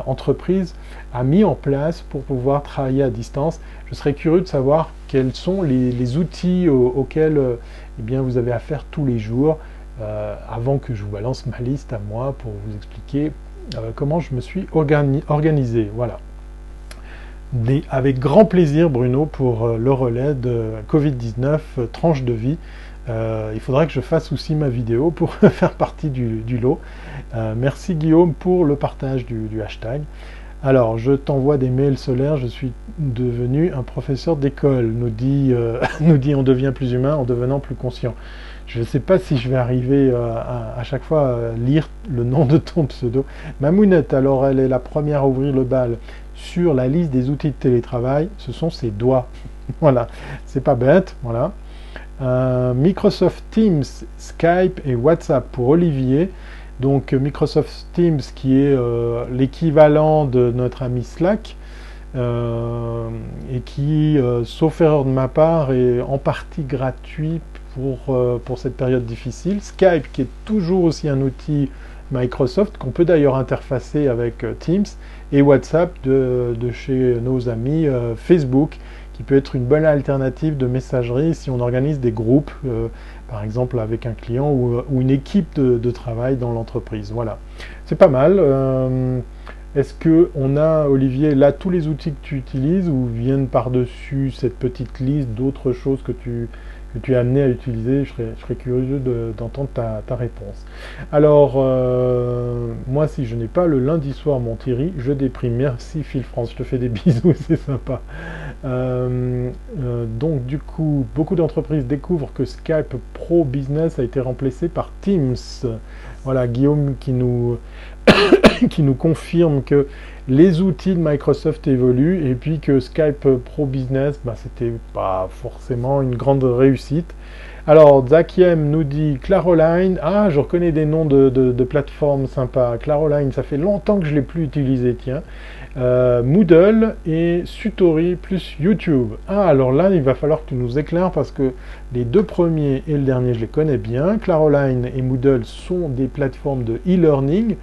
entreprise a mis en place pour pouvoir travailler à distance? Je serais curieux de savoir quels sont les, outils auxquels euh, eh bien, vous avez affaire tous les jours, euh, avant que je vous balance ma liste à moi pour vous expliquer euh, comment je me suis organisé. Voilà. avec grand plaisir, Bruno, pour le relais de Covid-19, tranche de vie. il faudrait que je fasse aussi ma vidéo pour faire partie du, lot. merci Guillaume pour le partage du hashtag. Alors, je t'envoie des mails solaires, je suis devenu un professeur d'école, nous, dit, euh, nous dit on devient plus humain en devenant plus conscient. Je ne sais pas si je vais arriver euh, à, chaque fois à lire le nom de ton pseudo. Mamounette, alors elle est la première à ouvrir le bal sur la liste des outils de télétravail, ce sont ses doigts. voilà, c'est pas bête, voilà. Euh, Microsoft Teams, Skype et WhatsApp pour Olivier. Donc Microsoft Teams qui est euh, l'équivalent de notre ami Slack euh, et qui, euh, sauf erreur de ma part, est en partie gratuit pour, pour cette période difficile. Skype qui est toujours aussi un outil Microsoft qu'on peut d'ailleurs interfacer avec Teams et WhatsApp de, de chez nos amis Facebook qui peut être une bonne alternative de messagerie si on organise des groupes par exemple avec un client ou, euh, une équipe de, travail dans l'entreprise. Voilà, c'est pas mal. Euh, est-ce que on a, Olivier, là tous les outils que tu utilises ou viennent par-dessus cette petite liste d'autres choses que tu, que tu es amené à utiliser, je serais, curieux d'entendre ta, réponse. Alors, euh, moi, si je n'ai pas le lundi soir mon Thierry, je déprime. Merci Phil France, je te fais des bisous, c'est sympa. Euh, euh, donc, du coup, beaucoup d'entreprises découvrent que Skype Pro Business a été remplacé par Teams. Voilà, Guillaume qui nous, qui nous confirme que les outils de Microsoft évoluent et puis que Skype Pro Business, bah, c'était pas forcément une grande réussite. Alors, Zakiem nous dit Claroline. Ah, je reconnais des noms de, plateformes sympas. Claroline, ça fait longtemps que je ne l'ai plus utilisé, tiens. Euh, Moodle et Sutori plus YouTube. Ah, alors là, il va falloir que tu nous éclaires parce que les deux premiers et le dernier, je les connais bien. Claroline et Moodle sont des plateformes de e-learning.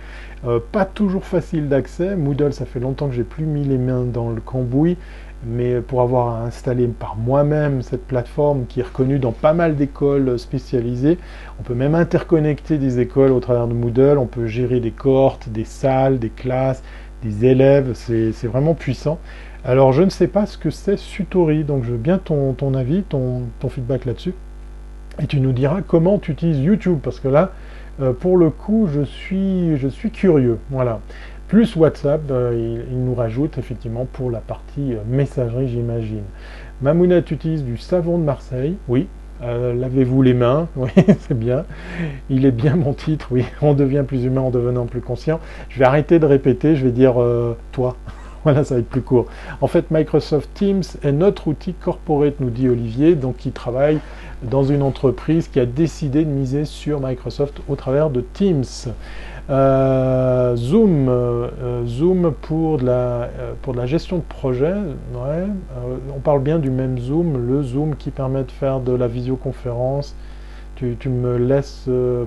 Euh, pas toujours facile d'accès. Moodle, ça fait longtemps que j'ai plus mis les mains dans le cambouis, mais pour avoir installé par moi-même cette plateforme qui est reconnue dans pas mal d'écoles spécialisées, on peut même interconnecter des écoles au travers de Moodle, on peut gérer des cohortes, des salles, des classes, des élèves, c'est vraiment puissant. Alors je ne sais pas ce que c'est Sutori, donc je veux bien ton, avis, ton feedback là-dessus. Et tu nous diras comment tu utilises YouTube, parce que là, euh, pour le coup, je suis, je curieux. Voilà. Plus WhatsApp, euh, il, nous rajoute effectivement pour la partie euh, messagerie, j'imagine. Mamounette utilise du savon de Marseille, oui. Lavez-vous les mains, oui, c'est bien. Il est bien mon titre, oui. On devient plus humain en devenant plus conscient. Je vais arrêter de répéter, je vais dire toi. Voilà, ça va être plus court. En fait, Microsoft Teams est notre outil corporate, nous dit Olivier, donc qui travaille dans une entreprise qui a décidé de miser sur Microsoft au travers de Teams. Euh, Zoom, euh, Zoom pour de, la, euh, pour de la gestion de projet, on parle bien du même Zoom, le Zoom qui permet de faire de la visioconférence. Tu, me laisses le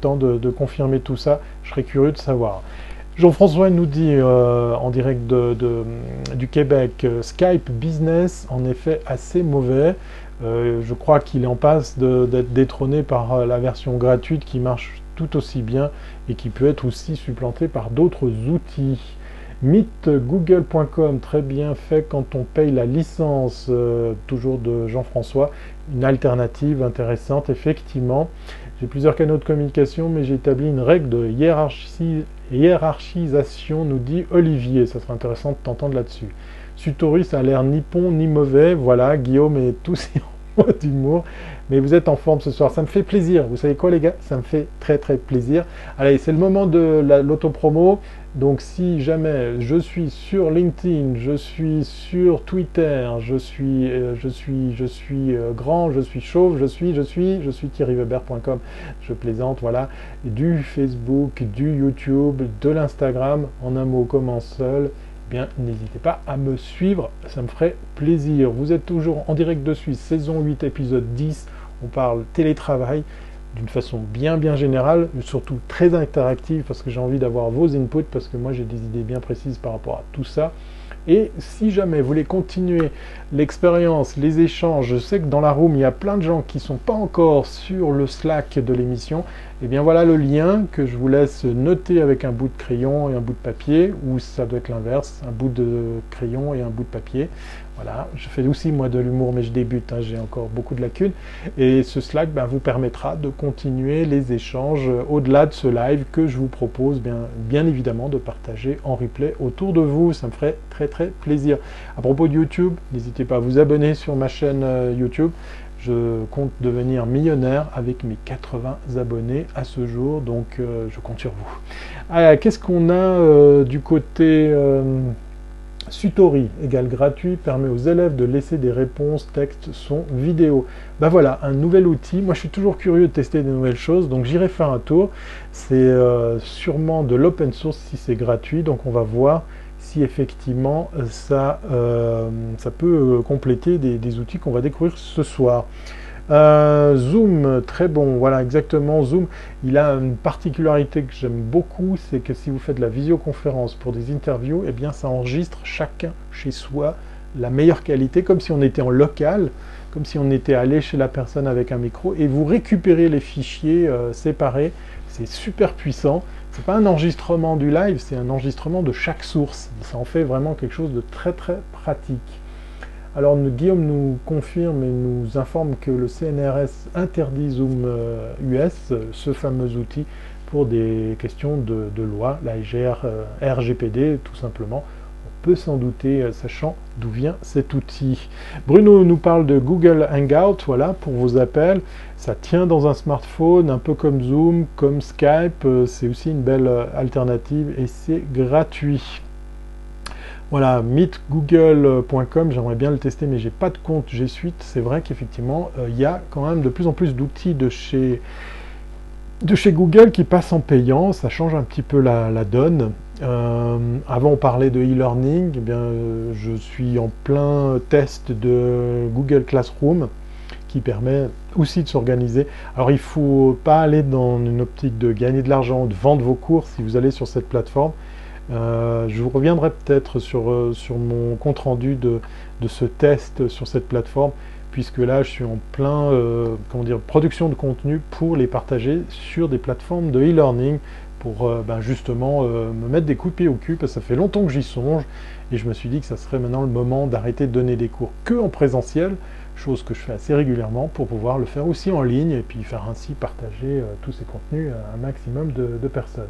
temps de, confirmer tout ça, je serais curieux de savoir. Jean-François nous dit en direct de, du Québec, Skype Business en effet assez mauvais. Euh, je crois qu'il en passe d'être détrôné par euh, la version gratuite qui marche tout aussi bien et qui peut être aussi supplantée par d'autres outils. Meetgoogle.com, très bien fait quand on paye la licence, euh, toujours de Jean-François, une alternative intéressante, effectivement. J'ai plusieurs canaux de communication, mais j'ai établi une règle de hiérarchisation, nous dit Olivier. Ça serait intéressant de t'entendre là-dessus. Sutori, ça a l'air ni bon ni mauvais. Voilà, Guillaume est tous d'humour. Mais vous êtes en forme ce soir. Ça me fait plaisir. Vous savez quoi, les gars? Ça me fait très, très plaisir. Allez, c'est le moment de l'autopromo. Donc, si jamais je suis sur LinkedIn, je suis sur Twitter, je suis, euh, je suis, je suis euh, grand, je suis chauve, je suis, je suis, je suis thierryweber.com. Je plaisante, voilà. Du Facebook, du YouTube, de l'Instagram. En un mot, comment seul n'hésitez pas à me suivre, ça me ferait plaisir. Vous êtes toujours en direct de Suisse, saison 8, épisode 10. On parle télétravail d'une façon bien bien générale, surtout très interactive parce que j'ai envie d'avoir vos inputs parce que moi j'ai des idées bien précises par rapport à tout ça. Et si jamais vous voulez continuer l'expérience, les échanges, je sais que dans la room, il y a plein de gens qui ne sont pas encore sur le Slack de l'émission. Et eh bien voilà le lien que je vous laisse noter avec un bout de crayon et un bout de papier, ou ça doit être l'inverse, un bout de crayon et un bout de papier. Voilà, je fais aussi moi de l'humour, mais je débute, hein, j'ai encore beaucoup de lacunes. Et ce Slack ben, vous permettra de continuer les échanges au-delà de ce live que je vous propose bien, bien évidemment de partager en replay autour de vous. Ça me ferait très très plaisir. À propos de YouTube, n'hésitez pas à vous abonner sur ma chaîne euh, YouTube. Je compte devenir millionnaire avec mes 80 abonnés à ce jour, donc euh, je compte sur vous. Ah, qu'est-ce qu'on a euh, du côté Sutori égale gratuit permet aux élèves de laisser des réponses texte, son, vidéo. Ben voilà, un nouvel outil. Moi, je suis toujours curieux de tester des nouvelles choses, donc j'irai faire un tour. C'est euh, sûrement de l'open source si c'est gratuit, donc on va voir si effectivement ça, euh, ça peut euh, compléter des outils qu'on va découvrir ce soir. Euh, Zoom, très bon, voilà exactement. Zoom, il a une particularité que j'aime beaucoup, c'est que si vous faites la visioconférence pour des interviews, eh bien ça enregistre chacun chez soi la meilleure qualité, comme si on était en local, comme si on était allé chez la personne avec un micro, et vous récupérez les fichiers euh, séparés. C'est super puissant. C'est pas un enregistrement du live, c'est un enregistrement de chaque source. Ça en fait vraiment quelque chose de très très pratique. Alors Guillaume nous confirme et nous informe que le CNRS interdit Zoom US, euh, ce fameux outil, pour des questions de, loi, la euh, RGPD tout simplement. On peut s'en douter, euh, sachant d'où vient cet outil. Bruno nous parle de Google Hangout, voilà, pour vos appels. Ça tient dans un smartphone, un peu comme Zoom, comme Skype. C'est aussi une belle alternative et c'est gratuit. Voilà, meetgoogle.com, j'aimerais bien le tester, mais j'ai pas de compte G Suite. C'est vrai qu'effectivement, euh, il y a quand même de plus en plus d'outils de chez, Google qui passent en payant. Ça change un petit peu la, donne. Euh, avant, on parlait de e-learning. Eh je suis en plein test de Google Classroom qui permet aussi de s'organiser. Alors, il ne faut pas aller dans une optique de gagner de l'argent, de vendre vos cours si vous allez sur cette plateforme. Euh, je vous reviendrai peut-être sur, euh, mon compte rendu de, ce test sur cette plateforme, puisque là je suis en plein euh, comment dire, production de contenu pour les partager sur des plateformes de e-learning, pour ben, justement me mettre des coups de pied au cul, parce que ça fait longtemps que j'y songe, et je me suis dit que ça serait maintenant le moment d'arrêter de donner des cours que en présentiel, chose que je fais assez régulièrement, pour pouvoir le faire aussi en ligne, et puis faire ainsi partager tous ces contenus à un maximum de personnes.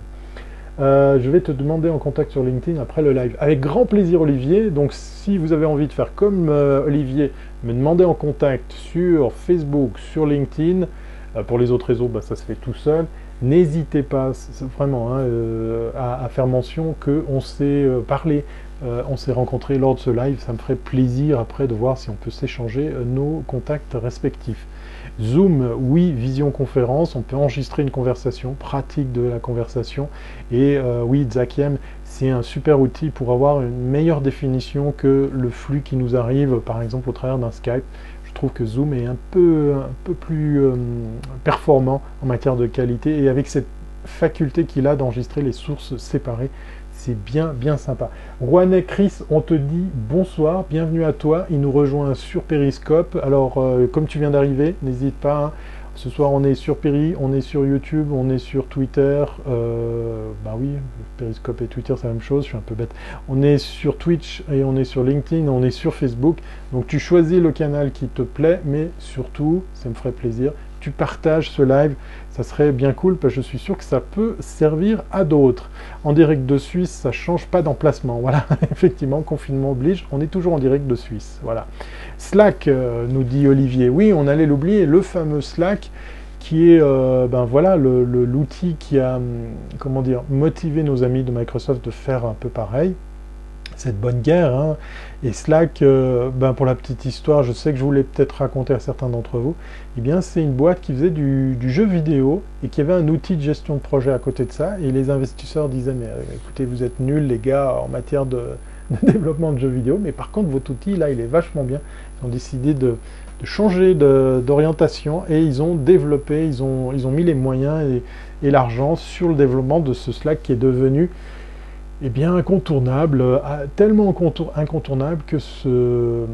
Euh, je vais te demander en contact sur LinkedIn après le live. Avec grand plaisir Olivier, donc si vous avez envie de faire comme euh, Olivier, me demander en contact sur Facebook, sur LinkedIn, euh, pour les autres réseaux, bah, ça se fait tout seul. N'hésitez pas vraiment hein, à, faire mention qu'on s'est parlé, on s'est rencontré lors de ce live. Ça me ferait plaisir après de voir si on peut s'échanger nos contacts respectifs. Zoom, oui, visioconférence, on peut enregistrer une conversation, pratique de la conversation. Et euh, oui, Zakiem, c'est un super outil pour avoir une meilleure définition que le flux qui nous arrive, par exemple, au travers d'un Skype. Je trouve que Zoom est un peu, un peu plus euh, performant en matière de qualité et avec cette faculté qu'il a d'enregistrer les sources séparées, c'est bien, bien sympa. Rouanet Chris, on te dit bonsoir, bienvenue à toi. Il nous rejoint sur Periscope. Alors, euh, comme tu viens d'arriver, n'hésite pas. Hein. Ce soir, on est sur Peri, on est sur YouTube, on est sur Twitter. Euh, bah oui, Periscope et Twitter, c'est la même chose, je suis un peu bête. On est sur Twitch et on est sur LinkedIn, on est sur Facebook. Donc, tu choisis le canal qui te plaît, mais surtout, ça me ferait plaisir, tu partages ce live, ça serait bien cool parce que je suis sûr que ça peut servir à d'autres. En direct de Suisse, ça change pas d'emplacement. Voilà, effectivement, confinement oblige, on est toujours en direct de Suisse. Voilà. Slack, euh, nous dit Olivier. Oui, on allait l'oublier, le fameux Slack qui est euh, ben voilà l'outil qui a hum, comment dire motivé nos amis de Microsoft de faire un peu pareil cette bonne guerre. Hein. Et Slack, ben pour la petite histoire, je sais que je voulais peut-être raconter à certains d'entre vous, eh bien c'est une boîte qui faisait du, jeu vidéo et qui avait un outil de gestion de projet à côté de ça. Et les investisseurs disaient, mais euh, écoutez, vous êtes nuls les gars en matière de, développement de jeux vidéo, mais par contre votre outil là, il est vachement bien. Ils ont décidé de, changer d'orientation et ils ont développé, ils ont, ils ont mis les moyens et l'argent sur le développement de ce Slack qui est devenu eh bien incontournable, euh, tellement incontournable que ce,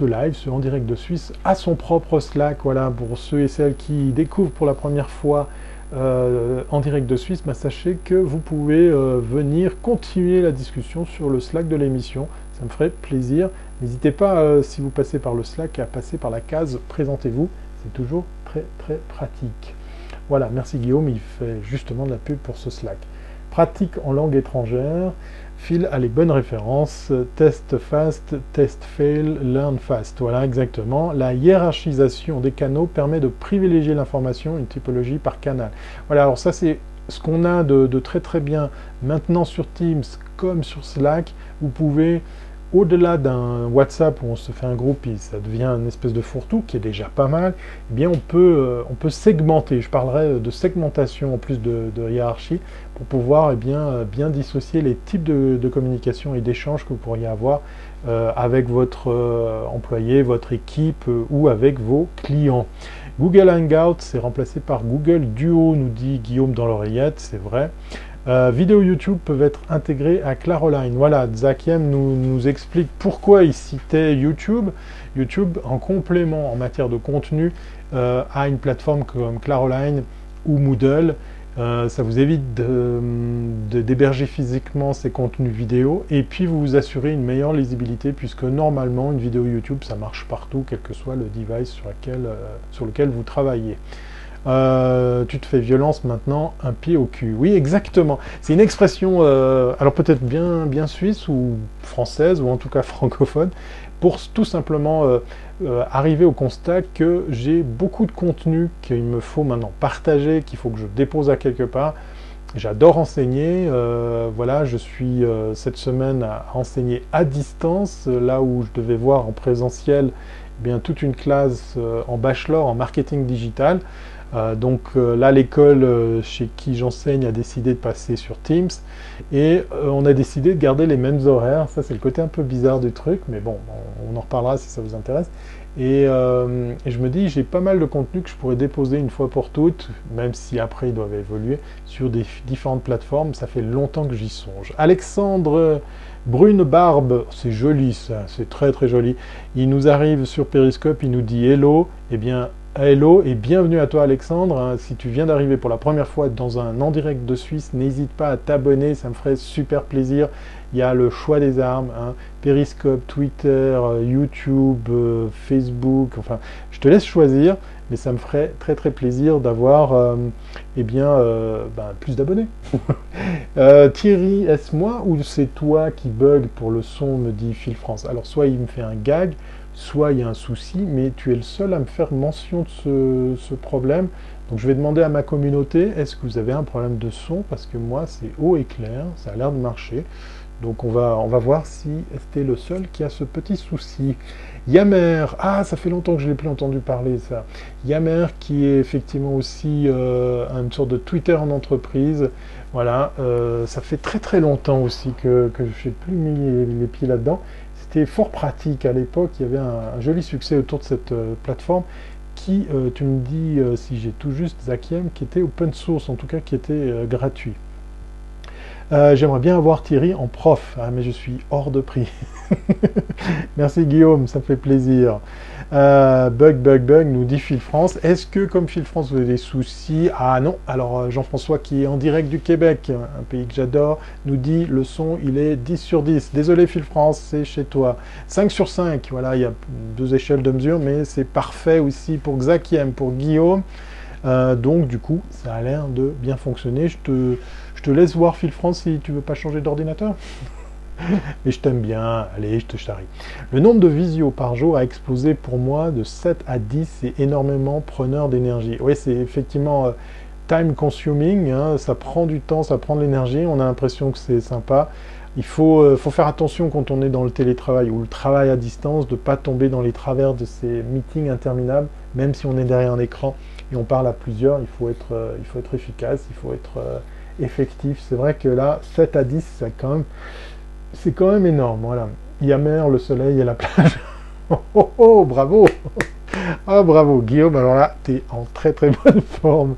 live, ce en direct de Suisse, a son propre Slack. Voilà, pour ceux et celles qui découvrent pour la première fois euh, en direct de Suisse, bah, sachez que vous pouvez euh, venir continuer la discussion sur le Slack de l'émission. Ça me ferait plaisir. N'hésitez pas, si vous passez par le Slack, à passer par la case Présentez-vous. C'est toujours très très pratique. Voilà, merci Guillaume, il fait justement de la pub pour ce Slack pratique en langue étrangère, Phil a les bonnes références, test fast, test fail, learn fast. Voilà exactement. La hiérarchisation des canaux permet de privilégier l'information, une typologie par canal. Voilà, alors ça c'est ce qu'on a de, de, très très bien maintenant sur Teams comme sur Slack. Vous pouvez au-delà d'un WhatsApp où on se fait un groupe et ça devient une espèce de fourre-tout qui est déjà pas mal, eh bien on peut, euh, on peut segmenter. Je parlerai de segmentation en plus de, hiérarchie pour pouvoir eh bien, euh, bien dissocier les types de, communication et d'échanges que vous pourriez avoir euh, avec votre employé, votre équipe ou avec vos clients. Google Hangout, c'est remplacé par Google Duo, nous dit Guillaume dans l'oreillette, c'est vrai. Euh, vidéos YouTube peuvent être intégrées à Claroline. Voilà, Zakiem nous, explique pourquoi il citait YouTube. YouTube, en complément en matière de contenu, euh, a une plateforme comme Claroline ou Moodle. Euh, ça vous évite d'héberger physiquement ces contenus vidéo et puis vous vous assurez une meilleure lisibilité puisque normalement une vidéo YouTube ça marche partout quel que soit le device sur, lequel, lequel vous travaillez. Euh, tu te fais violence maintenant, un pied au cul. Oui, exactement. C'est une expression, euh, alors peut-être bien, bien suisse ou française, ou en tout cas francophone, pour tout simplement euh, arriver au constat que j'ai beaucoup de contenu qu'il me faut maintenant partager, qu'il faut que je dépose à quelque part. J'adore enseigner. voilà, je suis cette semaine à enseigner à distance, là où je devais voir en présentiel eh bien toute une classe en bachelor en marketing digital. Euh, donc euh, là, l'école euh, chez qui j'enseigne a décidé de passer sur Teams et on a décidé de garder les mêmes horaires. Ça, c'est le côté un peu bizarre du truc, mais bon, on, en reparlera si ça vous intéresse. Et, je me dis, j'ai pas mal de contenu que je pourrais déposer une fois pour toutes, même si après ils doivent évoluer, sur différentes plateformes. Ça fait longtemps que j'y songe. Alexandre Brune Barbe, c'est joli ça, c'est très très joli. Il nous arrive sur Periscope, il nous dit Hello. Eh bien, Hello et bienvenue à toi Alexandre. Hein, si tu viens d'arriver pour la première fois dans un en direct de Suisse, n'hésite pas à t'abonner, ça me ferait super plaisir. Il y a le choix des armes, hein, Periscope, Twitter, euh, YouTube, euh, Facebook, enfin je te laisse choisir, mais ça me ferait très très plaisir d'avoir euh, eh bien, ben, plus d'abonnés. Thierry, est-ce moi ou c'est toi qui bug pour le son, me dit Phil France Alors soit il me fait un gag, soit il y a un souci, mais tu es le seul à me faire mention de ce, problème. Donc je vais demander à ma communauté, est-ce que vous avez un problème de son? Parce que moi, c'est haut et clair, ça a l'air de marcher. Donc on va, voir si c'était le seul qui a ce petit souci. Yammer, ah ça fait longtemps que je l'ai plus entendu parler ça. Yammer qui est effectivement aussi euh, une sorte de Twitter en entreprise. Voilà, euh, ça fait très très longtemps aussi que, je n'ai plus mis les pieds là-dedans c'était fort pratique à l'époque. Il y avait un, joli succès autour de cette euh, plateforme qui, euh, tu me dis euh, si j'ai tout juste, Zakiem, qui était open source, en tout cas qui était gratuit. J'aimerais bien avoir Thierry en prof, ah, mais je suis hors de prix. Merci Guillaume, ça fait plaisir. Euh, bug, bug, bug, nous dit Phil France. Est-ce que, comme Phil France, vous avez des soucis? Ah non. Alors, euh, Jean-François, qui est en direct du Québec, un pays que j'adore, nous dit le son, il est 10 sur 10. Désolé, Phil France, c'est chez toi. 5 sur 5. Voilà, il y a deux échelles de mesure, mais c'est parfait aussi pour Xakiem, pour Guillaume. Euh, donc, du coup, ça a l'air de bien fonctionner. Je te, je te laisse voir, Phil France, si tu veux pas changer d'ordinateur. Mais je t'aime bien, allez, je te charrie. Le nombre de visios par jour a explosé pour moi de 7 à 10, c'est énormément preneur d'énergie. Oui, c'est effectivement euh, time consuming, hein, ça prend du temps, ça prend de l'énergie, on a l'impression que c'est sympa. Il faut, euh, faut, faire attention quand on est dans le télétravail ou le travail à distance, de ne pas tomber dans les travers de ces meetings interminables, même si on est derrière un écran et on parle à plusieurs, il faut être, euh, il faut être efficace, il faut être effectif. C'est vrai que là, 7 à 10, ça quand même c'est quand même énorme, voilà. Il y a mer, le soleil et la plage. oh, oh, oh, bravo Ah, bravo, Guillaume, alors là, tu es en très très bonne forme.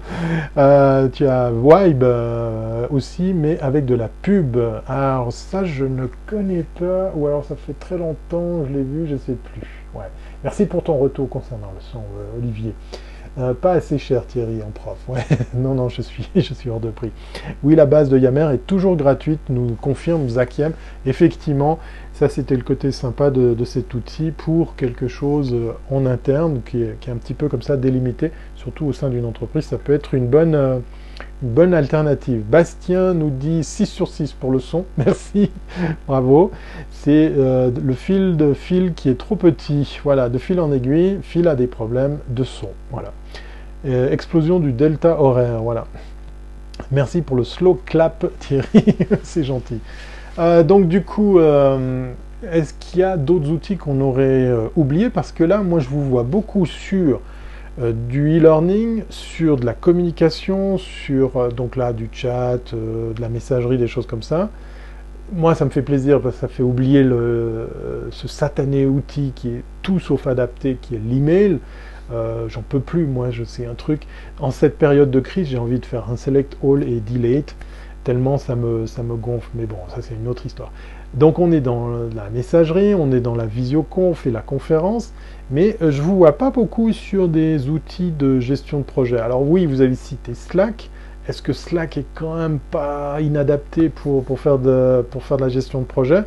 Euh, tu as Vibe euh, aussi, mais avec de la pub. Alors ça, je ne connais pas, ou alors ça fait très longtemps, je l'ai vu, je ne sais plus. Merci pour ton retour concernant le son, euh, Olivier. Euh, pas assez cher Thierry en prof. Non, non, je suis, je suis hors de prix. Oui, la base de Yammer est toujours gratuite, nous confirme Zakiem. Effectivement, ça c'était le côté sympa de, cet outil pour quelque chose euh, en interne qui est, un petit peu comme ça délimité, surtout au sein d'une entreprise. Ça peut être une bonne, euh, une bonne alternative. Bastien nous dit 6 sur 6 pour le son. Merci, bravo. C'est le fil de fil qui est trop petit. Voilà, de fil en aiguille, fil a des problèmes de son. Voilà. Euh, explosion du delta horaire, voilà. Merci pour le slow clap, Thierry, c'est gentil. Euh, donc du coup, euh, est-ce qu'il y a d'autres outils qu'on aurait oubliés? Parce que là, moi, je vous vois beaucoup sur du e-learning, sur de la communication, sur donc là du chat, de la messagerie, des choses comme ça. Moi, ça me fait plaisir parce que ça fait oublier le, ce satané outil qui est tout sauf adapté, qui est l'email. Euh, j'en peux plus, moi, je sais un truc. En cette période de crise, j'ai envie de faire un select all et delete, tellement ça me, ça me gonfle. Mais bon, ça c'est une autre histoire. Donc on est dans la messagerie, on est dans la visioconf et la conférence, mais euh, je vous vois pas beaucoup sur des outils de gestion de projet. Alors oui, vous avez cité Slack. Est-ce que Slack est quand même pas inadapté pour, pour, faire, de, pour faire de la gestion de projet?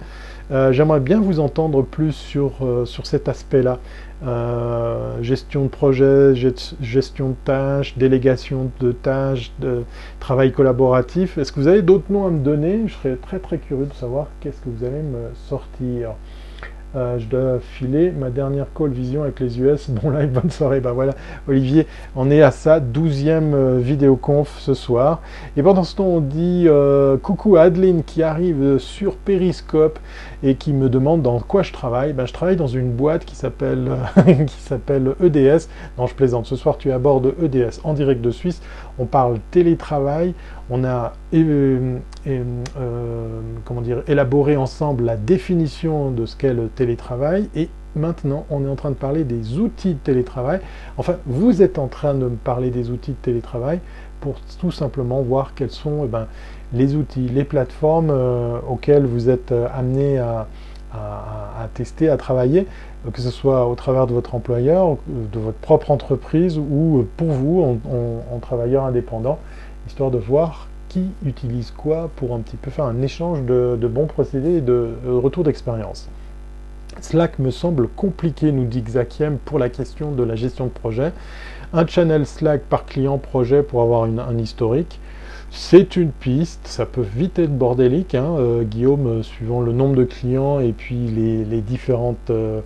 Euh, J'aimerais bien vous entendre plus sur, sur cet aspect-là. Euh, gestion de projet, gestion de tâches, délégation de tâches, travail collaboratif. Est-ce que vous avez d'autres noms à me donner? Je serais très très curieux de savoir qu'est-ce que vous allez me sortir. Euh, je dois filer ma dernière call vision avec les US. Bon live, bonne soirée. Ben voilà, Olivier, on est à sa douzième euh, vidéoconf ce soir. Et pendant ce temps, on dit euh, coucou à Adeline qui arrive sur Periscope et qui me demande dans quoi je travaille. Ben, je travaille dans une boîte qui s'appelle EDS. Non, je plaisante. Ce soir, tu es à bord de EDS en direct de Suisse. On parle télétravail on a euh, comment dire, élaboré ensemble la définition de ce qu'est le télétravail et maintenant on est en train de parler des outils de télétravail. Enfin, vous êtes en train de me parler des outils de télétravail pour tout simplement voir quels sont eh ben, les outils, les plateformes euh, auxquelles vous êtes amené à, tester, à travailler, que ce soit au travers de votre employeur, de votre propre entreprise ou pour vous en, travailleur indépendant, histoire de voir qui utilise quoi pour un petit peu faire un échange de, bons procédés et de retour d'expérience. Slack me semble compliqué, nous dit Xakiem, pour la question de la gestion de projet. Un channel Slack par client projet pour avoir un historique. C'est une piste, ça peut vite être bordélique, hein, euh, Guillaume, euh, suivant le nombre de clients et puis les, euh,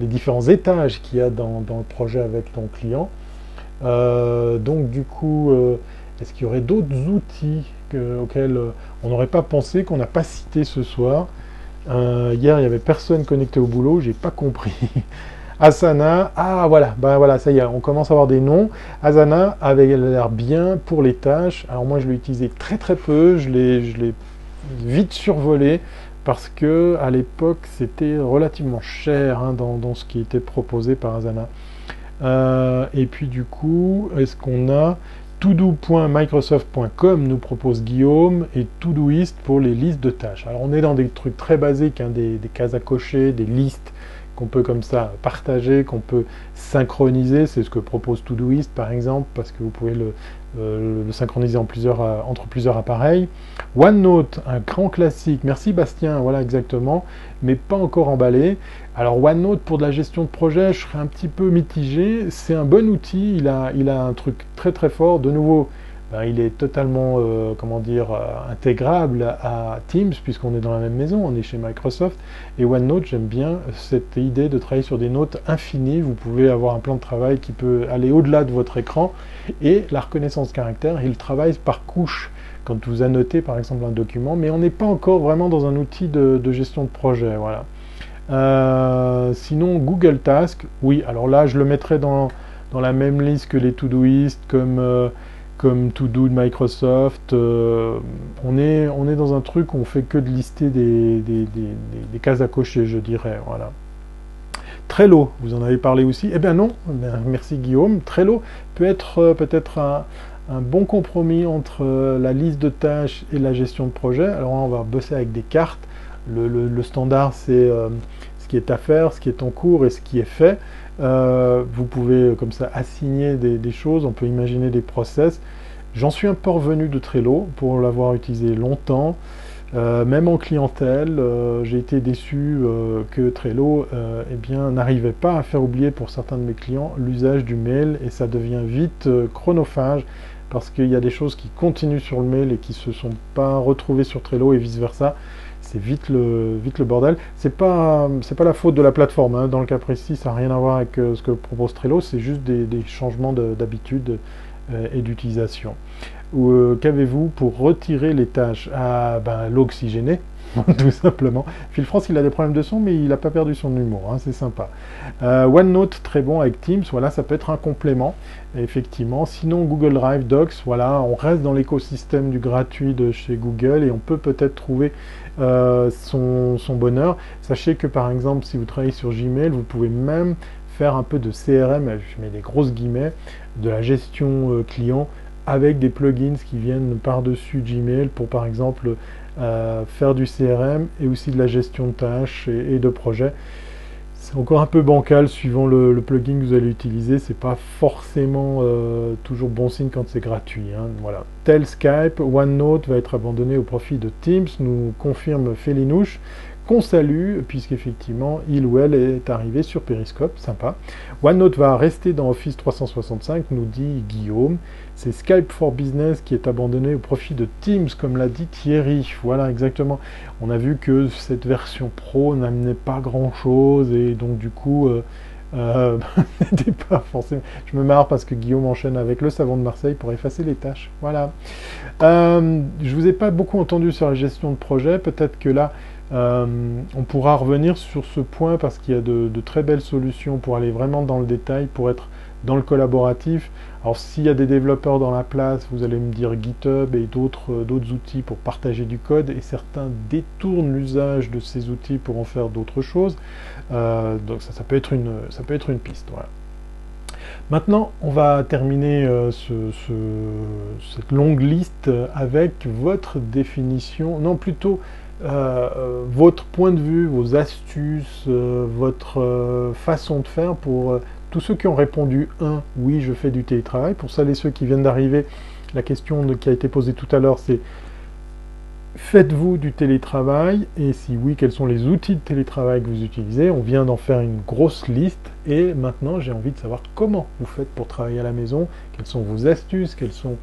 différents étages qu'il y a dans, le projet avec ton client. donc du coup, est-ce qu'il y aurait d'autres outils auxquels on n'aurait pas pensé, qu'on n'a pas cité ce soir? Hier, il n'y avait personne connecté au boulot, j'ai pas compris. Asana, ah voilà, ben voilà, ça y est, on commence à avoir des noms. Asana avait l'air bien pour les tâches. Alors moi je l'ai utilisé très très peu, je l'ai vite survolé parce que à l'époque c'était relativement cher hein, dans, ce qui était proposé par Asana. Euh, et puis du coup, est-ce qu'on a todo.microsoft.com nous propose Guillaume et Todoist pour les listes de tâches. Alors on est dans des trucs très basiques, hein, des, des, cases à cocher, des listes qu'on peut comme ça partager, qu'on peut synchroniser. C'est ce que propose Todoist par exemple, parce que vous pouvez le, euh, synchroniser euh, entre plusieurs appareils. OneNote, un grand classique. Merci Bastien, voilà exactement, mais pas encore emballé. Alors OneNote pour de la gestion de projet, je serais un petit peu mitigé. C'est un bon outil, il a, il a un truc très très fort. De nouveau, ben, il est totalement, euh, comment dire, euh, intégrable à Teams, puisqu'on est dans la même maison, on est chez Microsoft. Et OneNote, j'aime bien cette idée de travailler sur des notes infinies. Vous pouvez avoir un plan de travail qui peut aller au-delà de votre écran. Et la reconnaissance caractère, il travaille par couche quand vous annotez par exemple un document, mais on n'est pas encore vraiment dans un outil de, gestion de projet. Voilà. Euh, sinon, Google Task, oui, alors là, je le mettrai dans, dans la même liste que les Todoist, comme comme To Do de Microsoft. Euh, on, est, dans un truc où on fait que de lister des, des, cases à cocher, je dirais. Voilà. Trello, vous en avez parlé aussi. Eh bien non, merci Guillaume. Trello peut être euh, peut-être un, bon compromis entre euh, la liste de tâches et la gestion de projet. Alors on va bosser avec des cartes. Le, standard, c'est ce qui est à faire, ce qui est en cours et ce qui est fait. Euh, vous pouvez euh, comme ça assigner des, choses, on peut imaginer des process. J'en suis un peu revenu de Trello pour l'avoir utilisé longtemps. Euh, même en clientèle, j'ai été déçu que Trello eh n'arrivait pas à faire oublier pour certains de mes clients l'usage du mail et ça devient vite chronophage parce qu'il y a des choses qui continuent sur le mail et qui ne se sont pas retrouvées sur Trello et vice-versa c'est vite le, bordel. C'est pas, c'est pas la faute de la plateforme. Hein. Dans le cas précis, ça n'a rien à voir avec euh, ce que propose Trello, c'est juste des, changements d'habitude euh, et d'utilisation. Euh, qu'avez-vous pour retirer les tâches? Ah, ben, l'oxygéné. tout simplement. Phil France, il a des problèmes de son, mais il n'a pas perdu son humour, hein, c'est sympa. OneNote, très bon avec Teams, voilà, ça peut être un complément, effectivement. Sinon, Google Drive, Docs, voilà, on reste dans l'écosystème du gratuit de chez Google et on peut peut-être trouver euh, son, bonheur. Sachez que par exemple, si vous travaillez sur Gmail, vous pouvez même faire un peu de CRM, je mets des grosses guillemets, de la gestion euh, client avec des plugins qui viennent par-dessus Gmail pour par exemple faire du CRM et aussi de la gestion de tâches et, de projets. C'est encore un peu bancal suivant le, plugin que vous allez utiliser. C'est pas forcément euh, toujours bon signe quand c'est gratuit. Hein. Voilà. Tel Skype, OneNote va être abandonné au profit de Teams, nous confirme Félinouche qu'on salue, puisqu'effectivement, il ou elle est arrivé sur Periscope, sympa. OneNote va rester dans Office 365, nous dit Guillaume. C'est Skype for Business qui est abandonné au profit de Teams, comme l'a dit Thierry. Voilà, exactement. On a vu que cette version pro n'amenait pas grand-chose, et donc du coup... Euh, euh, pas forcément. Je me marre parce que Guillaume enchaîne avec le savon de Marseille pour effacer les tâches. Voilà. Euh, je vous ai pas beaucoup entendu sur la gestion de projet. Peut-être que là, euh, on pourra revenir sur ce point parce qu'il y a de, très belles solutions pour aller vraiment dans le détail, pour être dans le collaboratif. Alors s'il y a des développeurs dans la place, vous allez me dire GitHub et d'autres euh, outils pour partager du code et certains détournent l'usage de ces outils pour en faire d'autres choses. Euh, donc ça, peut être une, ça peut être une piste. Maintenant, on va terminer cette longue liste avec votre définition, non plutôt votre point de vue, vos astuces, votre façon de faire pour tous ceux qui ont répondu 1, oui, je fais du télétravail. Pour celles et ceux qui viennent d'arriver, la question qui a été posée tout à l'heure, c'est Faites-vous du télétravail? Et si oui, quels sont les outils de télétravail que vous utilisez? On vient d'en faire une grosse liste et maintenant j'ai envie de savoir comment vous faites pour travailler à la maison, quelles sont vos astuces, quelles sont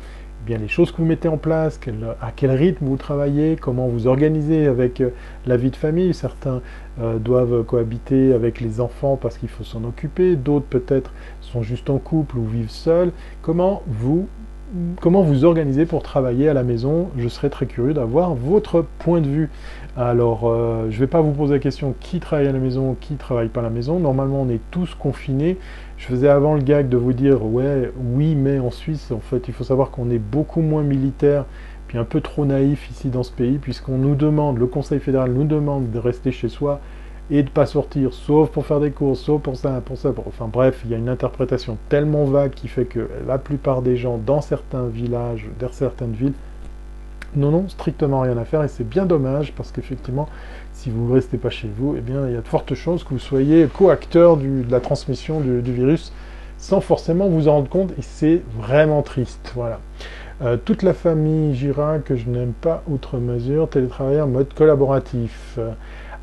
bien les choses que vous mettez en place, à quel rythme vous travaillez, comment vous organisez avec euh, la vie de famille. Certains euh, doivent cohabiter avec les enfants parce qu'il faut s'en occuper, d'autres peut-être sont juste en couple ou vivent seuls. Comment vous comment vous organisez pour travailler à la maison? Je serais très curieux d'avoir votre point de vue. Alors, euh, je ne vais pas vous poser la question qui travaille à la maison, qui travaille pas à la maison. Normalement, on est tous confinés. Je faisais avant le gag de vous dire, ouais, oui, mais en Suisse, en fait, il faut savoir qu'on est beaucoup moins militaire, puis un peu trop naïf ici dans ce pays, puisqu'on nous demande, le Conseil fédéral nous demande de rester chez soi et de pas sortir, sauf pour faire des courses, sauf pour ça, pour ça. Enfin bref, il y a une interprétation tellement vague qui fait que la plupart des gens dans certains villages, dans certaines villes, n'en ont strictement rien à faire et c'est bien dommage parce qu'effectivement, si vous ne restez pas chez vous, eh bien, il y a de fortes chances que vous soyez co-acteur de la transmission du, virus sans forcément vous en rendre compte et c'est vraiment triste. Voilà. Euh, toute la famille Gira que je n'aime pas outre mesure, télétravailler en mode collaboratif.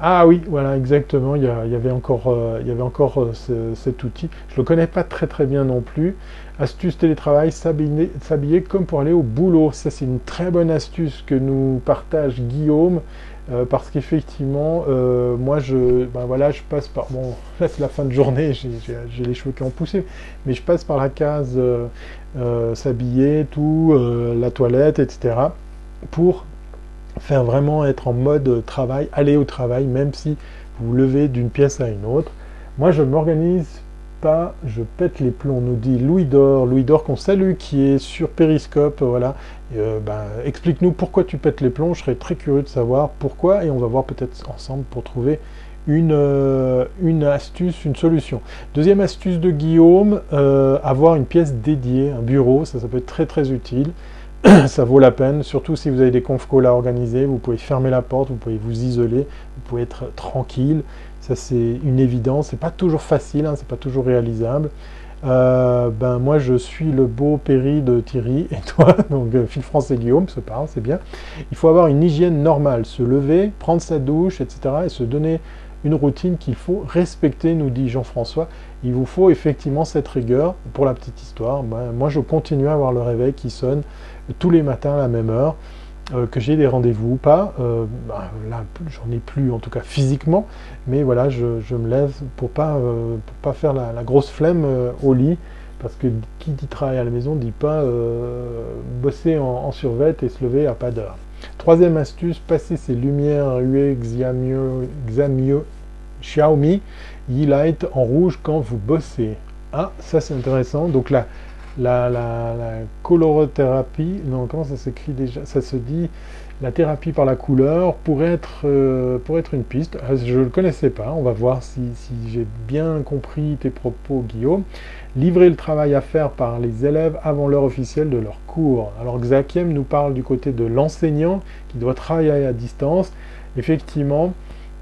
Ah oui, voilà, exactement. Il y, avait encore, euh, il y avait encore euh, cet outil. Je ne le connais pas très très bien non plus. Astuce télétravail, s'habiller comme pour aller au boulot. Ça, c'est une très bonne astuce que nous partage Guillaume. Euh, parce qu'effectivement, moi, je, ben voilà, je passe par. Bon, là, c'est la fin de journée, j'ai les cheveux qui ont poussé, mais je passe par la case s'habiller, tout, la toilette, etc. pour faire vraiment être en mode travail, aller au travail, même si vous vous levez d'une pièce à une autre. Moi, je m'organise je pète les plombs, nous dit Louis Dor, Louis Dor qu'on salue, qui est sur Periscope, voilà. Euh, ben, explique-nous pourquoi tu pètes les plombs, je serais très curieux de savoir pourquoi, et on va voir peut-être ensemble pour trouver une, euh, une astuce, une solution. Deuxième astuce de Guillaume, euh, avoir une pièce dédiée, un bureau, ça, ça peut être très très utile. ça vaut la peine, surtout si vous avez des conf calls à organiser, vous pouvez fermer la porte, vous pouvez vous isoler, vous pouvez être tranquille, ça c'est une évidence, c'est pas toujours facile, hein, c'est pas toujours réalisable. Euh, ben moi je suis le beau péri de Thierry et toi, donc euh, Phil français Guillaume se parle, c'est bien. Il faut avoir une hygiène normale, se lever, prendre sa douche, etc. et se donner une routine qu'il faut respecter, nous dit Jean-François. Il vous faut effectivement cette rigueur. Pour la petite histoire, ben, moi je continue à avoir le réveil qui sonne tous les matins à la même heure, euh, que j'ai des rendez-vous ou pas. Euh, bah, là, j'en ai plus, en tout cas physiquement, mais voilà, je, me lève pour pas, euh, pas faire la, grosse flemme au lit, parce que qui dit travail à la maison dit pas bosser en, en survette et se lever à pas d'heure. Troisième astuce, passer ses lumières UE Xiaomi Xiaomi E-Light en rouge quand vous bossez. Ah, ça c'est intéressant. Donc là, la, la, colorothérapie, non, comment ça s'écrit déjà? Ça se dit la thérapie par la couleur pourrait être, euh, être une piste. Ah, je ne le connaissais pas, on va voir si, j'ai bien compris tes propos, Guillaume. Livrer le travail à faire par les élèves avant l'heure officielle de leur cours. Alors Xakiem nous parle du côté de l'enseignant qui doit travailler à distance. Effectivement,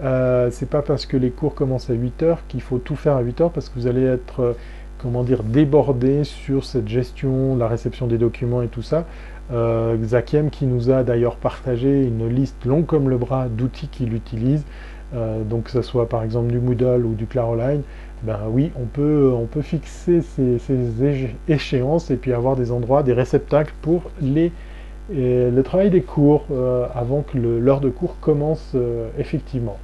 euh, c'est pas parce que les cours commencent à 8 heures qu'il faut tout faire à 8 heures parce que vous allez être comment dire, débordé sur cette gestion, la réception des documents et tout ça. Euh, qui nous a d'ailleurs partagé une liste longue comme le bras d'outils qu'il utilise, euh, donc que ce soit par exemple du Moodle ou du Claroline, ben oui, on peut, on peut fixer ces, échéances et puis avoir des endroits, des réceptacles pour les, le travail des cours euh, avant que l'heure de cours commence effectivement.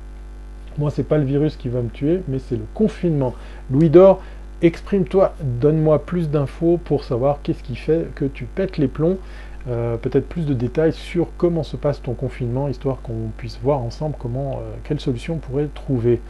Moi, c'est pas le virus qui va me tuer, mais c'est le confinement. Louis d'Or, exprime-toi, donne-moi plus d'infos pour savoir qu'est-ce qui fait que tu pètes les plombs, euh, peut-être plus de détails sur comment se passe ton confinement, histoire qu'on puisse voir ensemble comment, euh, quelle solution on pourrait trouver.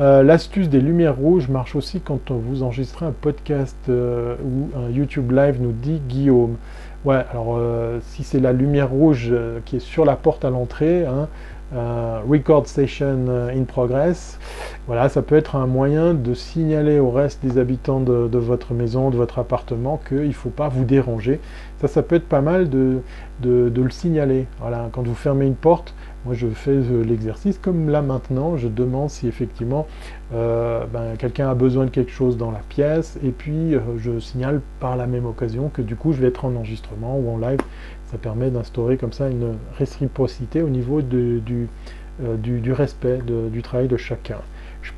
Euh, l'astuce des lumières rouges marche aussi quand vous enregistrez un podcast ou un YouTube live, nous dit Guillaume. Ouais, alors si c'est la lumière rouge qui est sur la porte à l'entrée, hein, euh, record station euh, in progress. Voilà, ça peut être un moyen de signaler au reste des habitants de, votre maison, de votre appartement, qu'il ne faut pas vous déranger. Ça, ça peut être pas mal de, le signaler. Voilà, quand vous fermez une porte, moi je fais l'exercice comme là maintenant, je demande si effectivement ben, quelqu'un a besoin de quelque chose dans la pièce, et puis je signale par la même occasion que du coup je vais être en enregistrement ou en live. Ça permet d'instaurer comme ça une réciprocité au niveau du, du, respect du travail de chacun. Je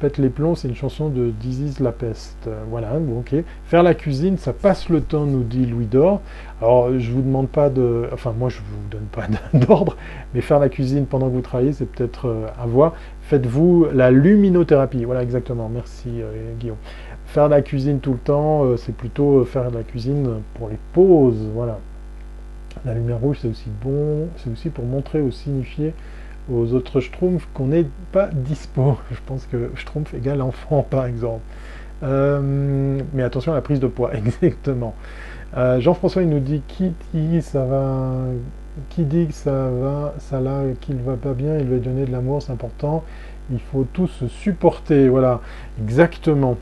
pète, les plombs, c'est une chanson de Dizzy's La Peste. Euh, voilà, ok. Faire la cuisine, ça passe le temps, nous dit Louis d'Or. Alors, je vous demande pas de... Enfin, moi, je vous donne pas d'ordre, mais faire la cuisine pendant que vous travaillez, c'est peut-être euh, à voir. Faites-vous la luminothérapie. Voilà, exactement. Merci, euh, Guillaume. Faire la cuisine tout le temps, c'est plutôt faire de la cuisine pour les pauses. Voilà. La lumière rouge, c'est aussi bon. C'est aussi pour montrer ou signifier aux autres Schtroumpfs qu'on n'est pas dispo. Je pense que Schtroumpf égale enfant, par exemple. Euh, mais attention à la prise de poids, exactement. Euh, Jean-François, il nous dit qui dit ça va, qui dit que ça va, ça là, qu'il va pas bien, il va donner de l'amour, c'est important. Il faut tous se supporter, voilà, exactement.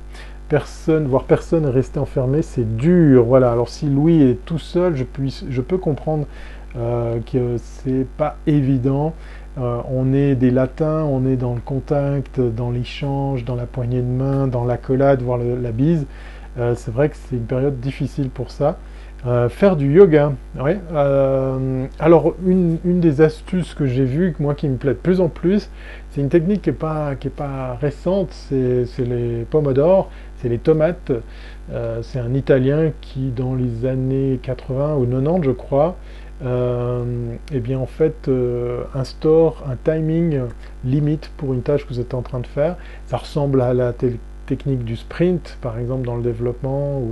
Personne, voir personne rester enfermé, c'est dur, voilà. Alors si Louis est tout seul, je, je peux comprendre euh, que c'est pas évident. Euh, on est des latins, on est dans le contact, dans l'échange, dans la poignée de main, dans l'accolade, voire la bise. Euh, c'est vrai que c'est une période difficile pour ça. Euh, faire du yoga, ouais. alors une, des astuces que j'ai vues, moi qui me plaît de plus en plus, c'est une technique qui n'est pas, récente, c'est les pomodores, c'est les tomates. c'est un Italien qui, dans les années 80 ou 90, je crois, euh, eh fait euh, instaure un timing limite pour une tâche que vous êtes en train de faire. Ça ressemble à la technique du sprint, par exemple dans le développement,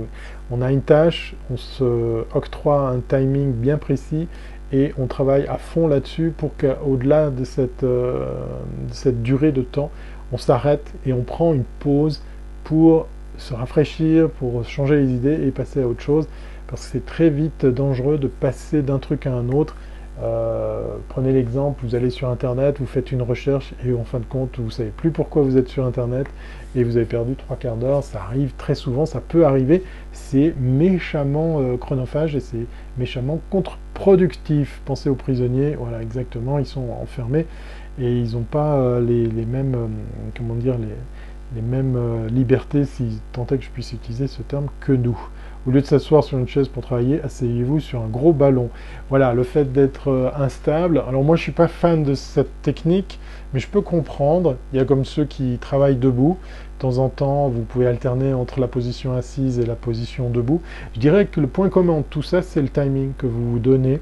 on a une tâche, on se octroie un timing bien précis et on travaille à fond là-dessus pour qu'au-delà de cette, euh, de cette durée de temps, on s'arrête et on prend une pause pour se rafraîchir, pour changer les idées et passer à autre chose parce que c'est très vite dangereux de passer d'un truc à un autre. Euh, prenez l'exemple, vous allez sur Internet, vous faites une recherche et en fin de compte, vous ne savez plus pourquoi vous êtes sur Internet et vous avez perdu trois quarts d'heure. Ça arrive très souvent, ça peut arriver. C'est méchamment euh, chronophage et c'est méchamment contre-productif. Pensez aux prisonniers, voilà exactement, ils sont enfermés et ils n'ont pas euh, les, mêmes, comment dire, les, les mêmes libertés, si tant est que je puisse utiliser ce terme, que nous. Au lieu de s'asseoir sur une chaise pour travailler, asseyez-vous sur un gros ballon. Voilà, le fait d'être euh, instable. Alors moi, je ne suis pas fan de cette technique, mais je peux comprendre. Il y a comme ceux qui travaillent debout. De temps en temps, vous pouvez alterner entre la position assise et la position debout. Je dirais que le point commun de tout ça, c'est le timing que vous vous donnez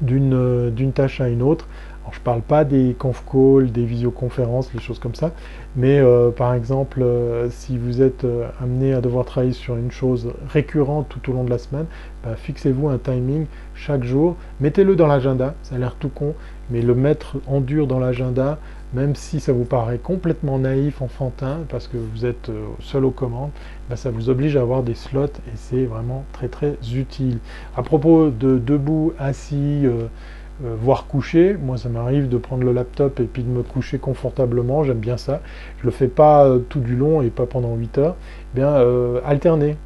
d'une euh, tâche à une autre. Alors, je ne parle pas des conf calls, des visioconférences, les choses comme ça, mais euh, par exemple, euh, si vous êtes euh, amené à devoir travailler sur une chose récurrente tout au long de la semaine, bah, fixez-vous un timing chaque jour, mettez-le dans l'agenda, ça a l'air tout con, mais le mettre en dur dans l'agenda, même si ça vous paraît complètement naïf, enfantin, parce que vous êtes seul aux commandes, bah, ça vous oblige à avoir des slots et c'est vraiment très très utile. À propos de debout, assis, euh, voire coucher. Moi, ça m'arrive de prendre le laptop et puis de me coucher confortablement. J'aime bien ça. Je le fais pas euh, tout du long et pas pendant 8 heures. Eh bien, euh, alterner.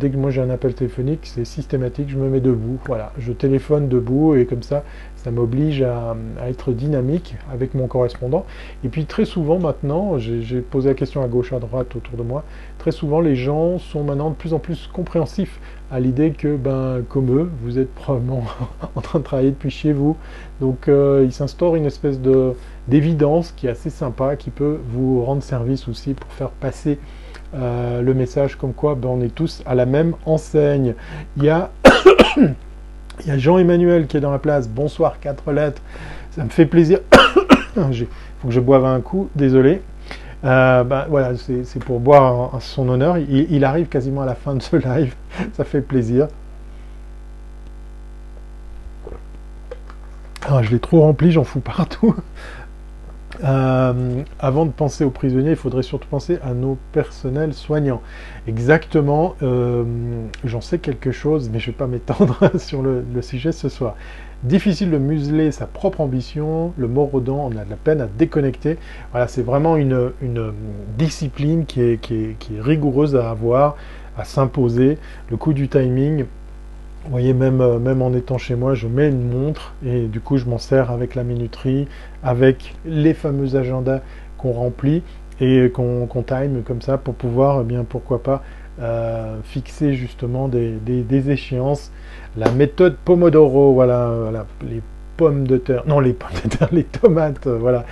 dès que moi j'ai un appel téléphonique, c'est systématique. Je me mets debout. Voilà, je téléphone debout et comme ça, ça m'oblige à, être dynamique avec mon correspondant. Et puis très souvent maintenant, j'ai posé la question à gauche, à droite autour de moi, très souvent les gens sont maintenant de plus en plus compréhensifs à l'idée que, ben, comme eux, vous êtes probablement en train de travailler depuis chez vous. Donc euh, il s'instaure une espèce de d'évidence qui est assez sympa, qui peut vous rendre service aussi pour faire passer euh, le message comme quoi ben, on est tous à la même enseigne. Il y a Il y a Jean-Emmanuel qui est dans la place. Bonsoir, quatre lettres. Ça me fait plaisir. Il faut que je boive un coup, désolé. Euh, ben, voilà, c'est pour boire en, son honneur. Il, arrive quasiment à la fin de ce live. Ça fait plaisir. Ah, je l'ai trop rempli, j'en fous partout. Euh, avant de penser aux prisonniers, il faudrait surtout penser à nos personnels soignants. Exactement, euh, j'en sais quelque chose, mais je ne vais pas m'étendre sur le, sujet ce soir. Difficile de museler sa propre ambition, le mort on a de la peine à déconnecter. Voilà, c'est vraiment une, discipline qui est, qui est rigoureuse à avoir, à s'imposer. Le coup du timing, Vous voyez, même, euh, même en étant chez moi, je mets une montre et du coup, je m'en sers avec la minuterie, avec les fameux agendas qu'on remplit et qu'on time comme ça pour pouvoir, eh bien, pourquoi pas, euh, fixer justement des, échéances. La méthode Pomodoro, voilà, les pommes de terre, non les pommes de terre, les tomates, euh, voilà,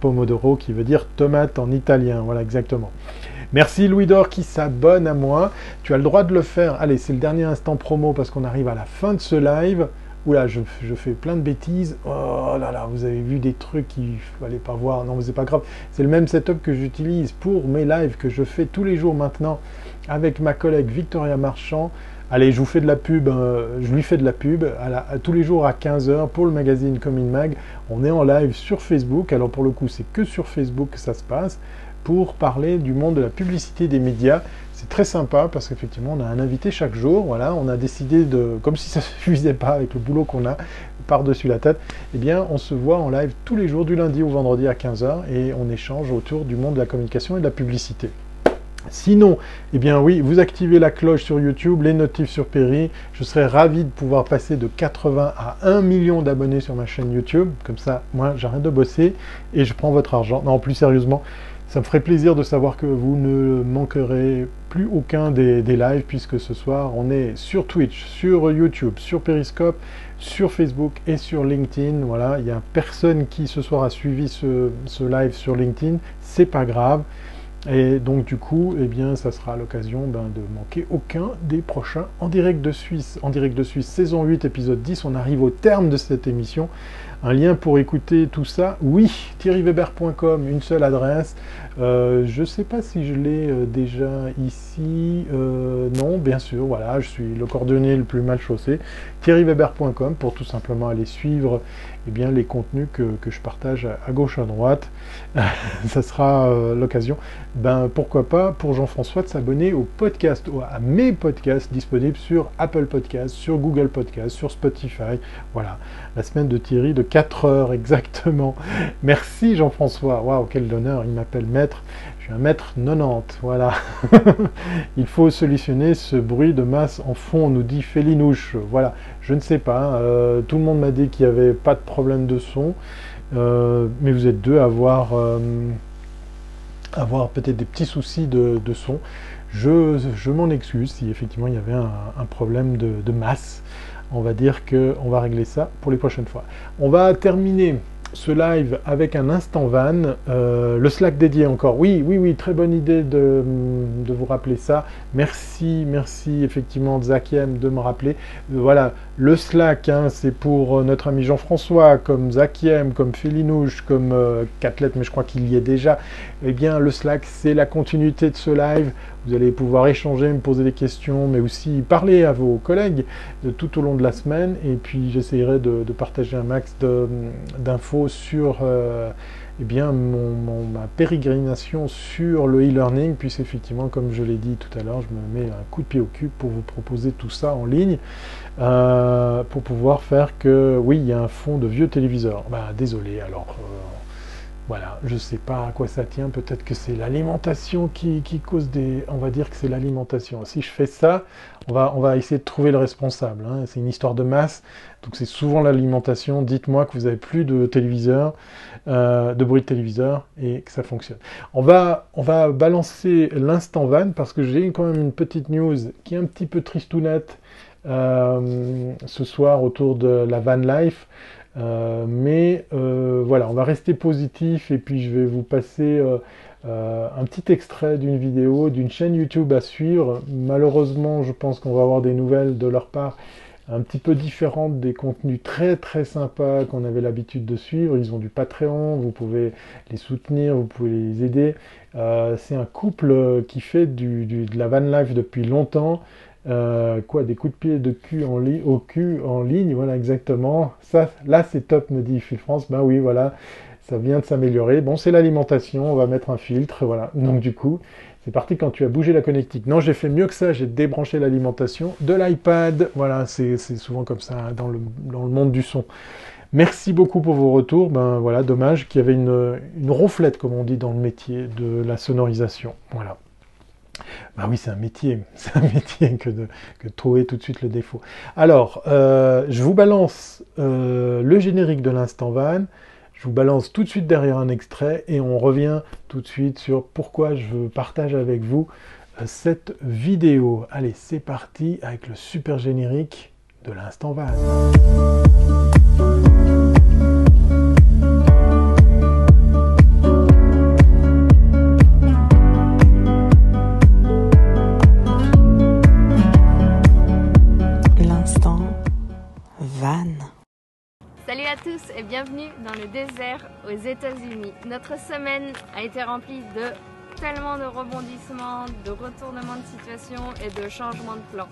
Pomodoro qui veut dire tomate en italien, voilà exactement. Merci Louis Dor qui s'abonne à moi. Tu as le droit de le faire. Allez, c'est le dernier instant promo parce qu'on arrive à la fin de ce live. Oula, je, je fais plein de bêtises. Oh là là, vous avez vu des trucs qu'il fallait pas voir. Non, mais c'est pas grave. C'est le même setup que j'utilise pour mes lives que je fais tous les jours maintenant avec ma collègue Victoria Marchand. Allez, je vous fais de la pub, euh, je lui fais de la pub tous les jours à 15h pour le magazine Coming Mag. On est en live sur Facebook. Alors pour le coup, c'est que sur Facebook que ça se passe pour parler du monde de la publicité des médias. C'est très sympa parce qu'effectivement, on a un invité chaque jour. Voilà, on a décidé de, comme si ça ne suffisait pas avec le boulot qu'on a par-dessus la tête, eh bien, on se voit en live tous les jours du lundi au vendredi à 15h et on échange autour du monde de la communication et de la publicité. Sinon, eh bien oui, vous activez la cloche sur YouTube, les notifs sur Perry. Je serais ravi de pouvoir passer de 80 à 1 million d'abonnés sur ma chaîne YouTube. Comme ça, moi, j'arrête de bosser et je prends votre argent. Non, plus sérieusement, ça me ferait plaisir de savoir que vous ne manquerez plus aucun des, lives puisque ce soir on est sur Twitch, sur YouTube, sur Periscope, sur Facebook et sur LinkedIn. Voilà, il n'y a personne qui ce soir a suivi ce, live sur LinkedIn, c'est pas grave. Et donc du coup, eh bien, ça sera l'occasion ben, de manquer aucun des prochains en direct de Suisse. En direct de Suisse, saison 8, épisode 10. On arrive au terme de cette émission. Un lien pour écouter tout ça, oui, thierryweber.com, une seule adresse. Euh, je ne sais pas si je l'ai euh, déjà ici. Euh, non, bien sûr, voilà, je suis le coordonné le plus mal chaussé. thierryweber.com pour tout simplement aller suivre eh bien, les contenus que, je partage à, gauche, à droite. ça sera l'occasion, ben, pourquoi pas, pour Jean-François de s'abonner au podcast, à mes podcasts disponibles sur Apple Podcasts, sur Google Podcasts, sur Spotify. Voilà, la semaine de Thierry de 4 heures exactement. Merci Jean-François. Waouh, quel honneur, il m'appelle maître. Je suis un maître 90, voilà. il faut solutionner ce bruit de masse en fond, nous dit Félinouche. Voilà, je ne sais pas. Euh, tout le monde m'a dit qu'il n'y avait pas de problème de son. Euh, mais vous êtes deux à avoir, euh, peut-être des petits soucis de, son. Je, m'en excuse si effectivement il y avait un, problème de masse. On va dire qu'on va régler ça pour les prochaines fois. On va terminer ce live avec un instant van, euh, le Slack dédié encore. Oui, oui, oui, très bonne idée de, vous rappeler ça. Merci, merci effectivement Zakiem de me rappeler. Voilà, le Slack, hein, c'est pour euh, notre ami Jean-François, comme Zakiem, comme Félinouche, comme euh, mais je crois qu'il y est déjà. Eh bien, le Slack, c'est la continuité de ce live. Vous allez pouvoir échanger, me poser des questions, mais aussi parler à vos collègues tout au long de la semaine. Et puis j'essaierai de, partager un max d'infos sur euh, eh bien, ma pérégrination sur le e-learning, puisqu'effectivement, comme je l'ai dit tout à l'heure, je me mets un coup de pied au cul pour vous proposer tout ça en ligne, euh, pour pouvoir faire que, oui, il y a un fond de vieux téléviseurs. Bah, désolé, alors... Euh, voilà, je sais pas à quoi ça tient, peut-être que c'est l'alimentation qui, cause des... On va dire que c'est l'alimentation. Si je fais ça, on va, on va essayer de trouver le responsable. Hein. C'est une histoire de masse, donc c'est souvent l'alimentation. Dites-moi que vous n'avez plus de téléviseur, euh, de bruit de téléviseur, et que ça fonctionne. On va, on va balancer l'instant van, parce que j'ai quand même une petite news qui est un petit peu tristounette ce soir autour de la van life. Euh, mais euh, voilà, on va rester positif et puis je vais vous passer euh, un petit extrait d'une vidéo, d'une chaîne YouTube à suivre. Malheureusement, je pense qu'on va avoir des nouvelles de leur part un petit peu différentes des contenus très très sympas qu'on avait l'habitude de suivre. Ils ont du Patreon, vous pouvez les soutenir, vous pouvez les aider. c'est un couple qui fait de la van life depuis longtemps. Euh, quoi, des coups de pied de cul en au cul en ligne, voilà exactement. Ça, là c'est top, me dit Phil France. Ben oui, voilà, ça vient de s'améliorer. Bon, c'est l'alimentation, on va mettre un filtre, voilà. Donc du coup, c'est parti quand tu as bougé la connectique. Non, j'ai fait mieux que ça, j'ai débranché l'alimentation de l'iPad. Voilà, c'est souvent comme ça dans le, dans le monde du son. Merci beaucoup pour vos retours. Ben voilà, dommage qu'il y avait une, une ronflette, comme on dit dans le métier de la sonorisation. Voilà. Bah oui, c'est un métier, c'est un métier que de, trouver tout de suite le défaut. Alors, euh, je vous balance euh, le générique de l'instant van, je vous balance tout de suite derrière un extrait et on revient tout de suite sur pourquoi je partage avec vous euh, cette vidéo. Allez, c'est parti avec le super générique de l'instant van. À tous et bienvenue dans le désert aux États-Unis. Notre semaine a été remplie de tellement de rebondissements, de retournements de situation et de changements de plan.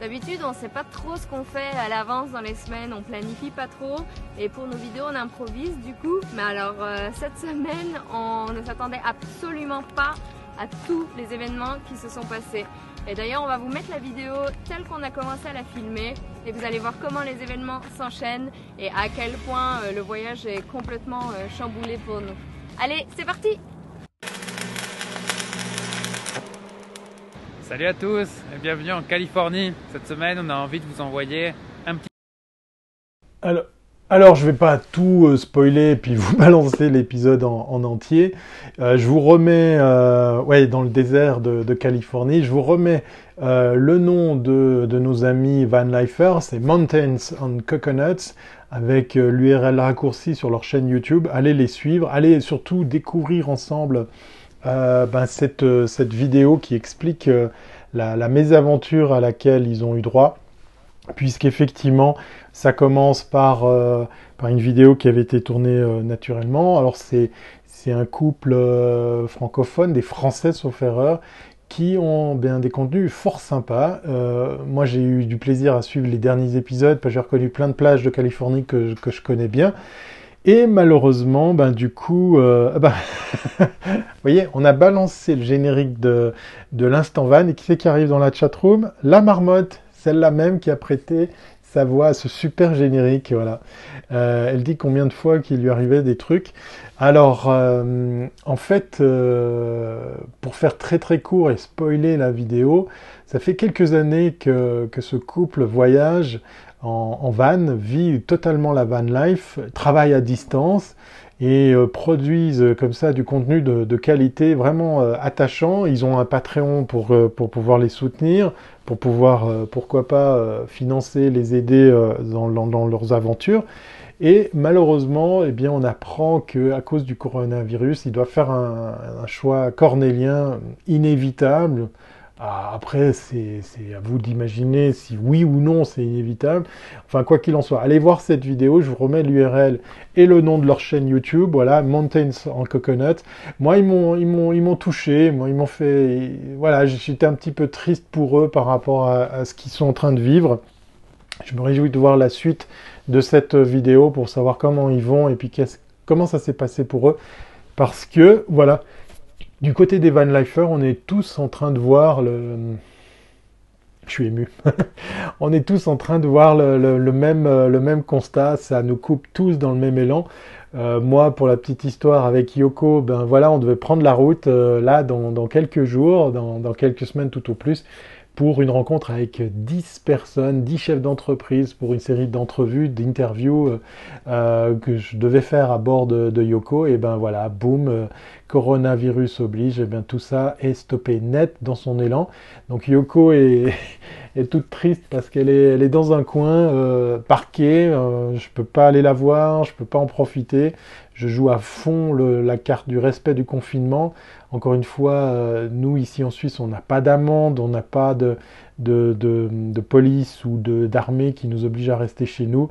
D'habitude, on ne sait pas trop ce qu'on fait à l'avance dans les semaines, on planifie pas trop et pour nos vidéos, on improvise du coup. Mais alors, euh, cette semaine, on ne s'attendait absolument pas à tous les événements qui se sont passés. Et d'ailleurs, on va vous mettre la vidéo telle qu'on a commencé à la filmer et vous allez voir comment les événements s'enchaînent et à quel point euh, le voyage est complètement euh, chamboulé pour nous. Allez, c'est parti Salut à tous et bienvenue en Californie. Cette semaine, on a envie de vous envoyer un petit Alors, alors, je vais pas tout euh, spoiler et puis vous balancer l'épisode en, en entier. Euh, je vous remets, euh, ouais, dans le désert de, Californie, je vous remets le nom de, nos amis Van Lifer, c'est Mountains on Coconuts, avec l'URL raccourci sur leur chaîne YouTube. Allez les suivre, allez surtout découvrir ensemble ben, cette, vidéo qui explique la mésaventure à laquelle ils ont eu droit puisqu'effectivement ça commence par, euh, par une vidéo qui avait été tournée euh, naturellement. Alors c'est un couple euh, francophone, des Français sauf erreur, qui ont bien des contenus fort sympas. Moi j'ai eu du plaisir à suivre les derniers épisodes, parce que j'ai reconnu plein de plages de Californie que, que je connais bien. Et malheureusement, ben du coup, euh, ben, vous voyez, on a balancé le générique de, de l'instant van et qui c'est qui arrive dans la chatroom? La marmotte, celle-là même qui a prêté sa voix à ce super générique, voilà. Euh, elle dit combien de fois qu'il lui arrivait des trucs. Alors, euh, en fait, euh, pour faire très très court et spoiler la vidéo, ça fait quelques années que, que ce couple voyage en, van, vit totalement la van life, travaille à distance et produisent comme ça du contenu de, qualité vraiment attachant. Ils ont un Patreon pour, pour pouvoir les soutenir, pour pouvoir, euh, pourquoi pas, euh, financer, les aider euh, dans, leurs aventures. Et malheureusement, eh on apprend que à cause du coronavirus, ils doivent faire un choix cornélien inévitable. Ah, Après, c'est à vous d'imaginer si oui ou non c'est inévitable. Enfin, quoi qu'il en soit, allez voir cette vidéo. Je vous remets l'URL et le nom de leur chaîne YouTube. Voilà, Mountains en Coconut. Moi, ils m'ont, touché. Moi, ils m'ont fait. Voilà, j'étais un petit peu triste pour eux par rapport à, à ce qu'ils sont en train de vivre. Je me réjouis de voir la suite de cette vidéo pour savoir comment ils vont et puis comment ça s'est passé pour eux. Parce que, voilà, du côté des Van Lifers, on est tous en train de voir le. Je suis ému. on est tous en train de voir euh, le même constat. Ça nous coupe tous dans le même élan. Euh, moi, pour la petite histoire avec Yoko, ben voilà, on devait prendre la route euh, là dans, quelques jours, dans quelques semaines tout au plus, pour une rencontre avec 10 personnes, 10 chefs d'entreprise pour une série d'entrevues, d'interviews euh, euh, que je devais faire à bord de, Yoko. Et ben voilà, boum, euh, coronavirus oblige, et bien tout ça est stoppé net dans son élan. Donc Yoko est, toute triste parce qu'elle est, dans un coin euh, parquée, je peux pas aller la voir, je peux pas en profiter. Je joue à fond la carte du respect du confinement. Encore une fois, euh, nous ici en Suisse, on n'a pas d'amende, on n'a pas de, de, police ou d'armée qui nous oblige à rester chez nous.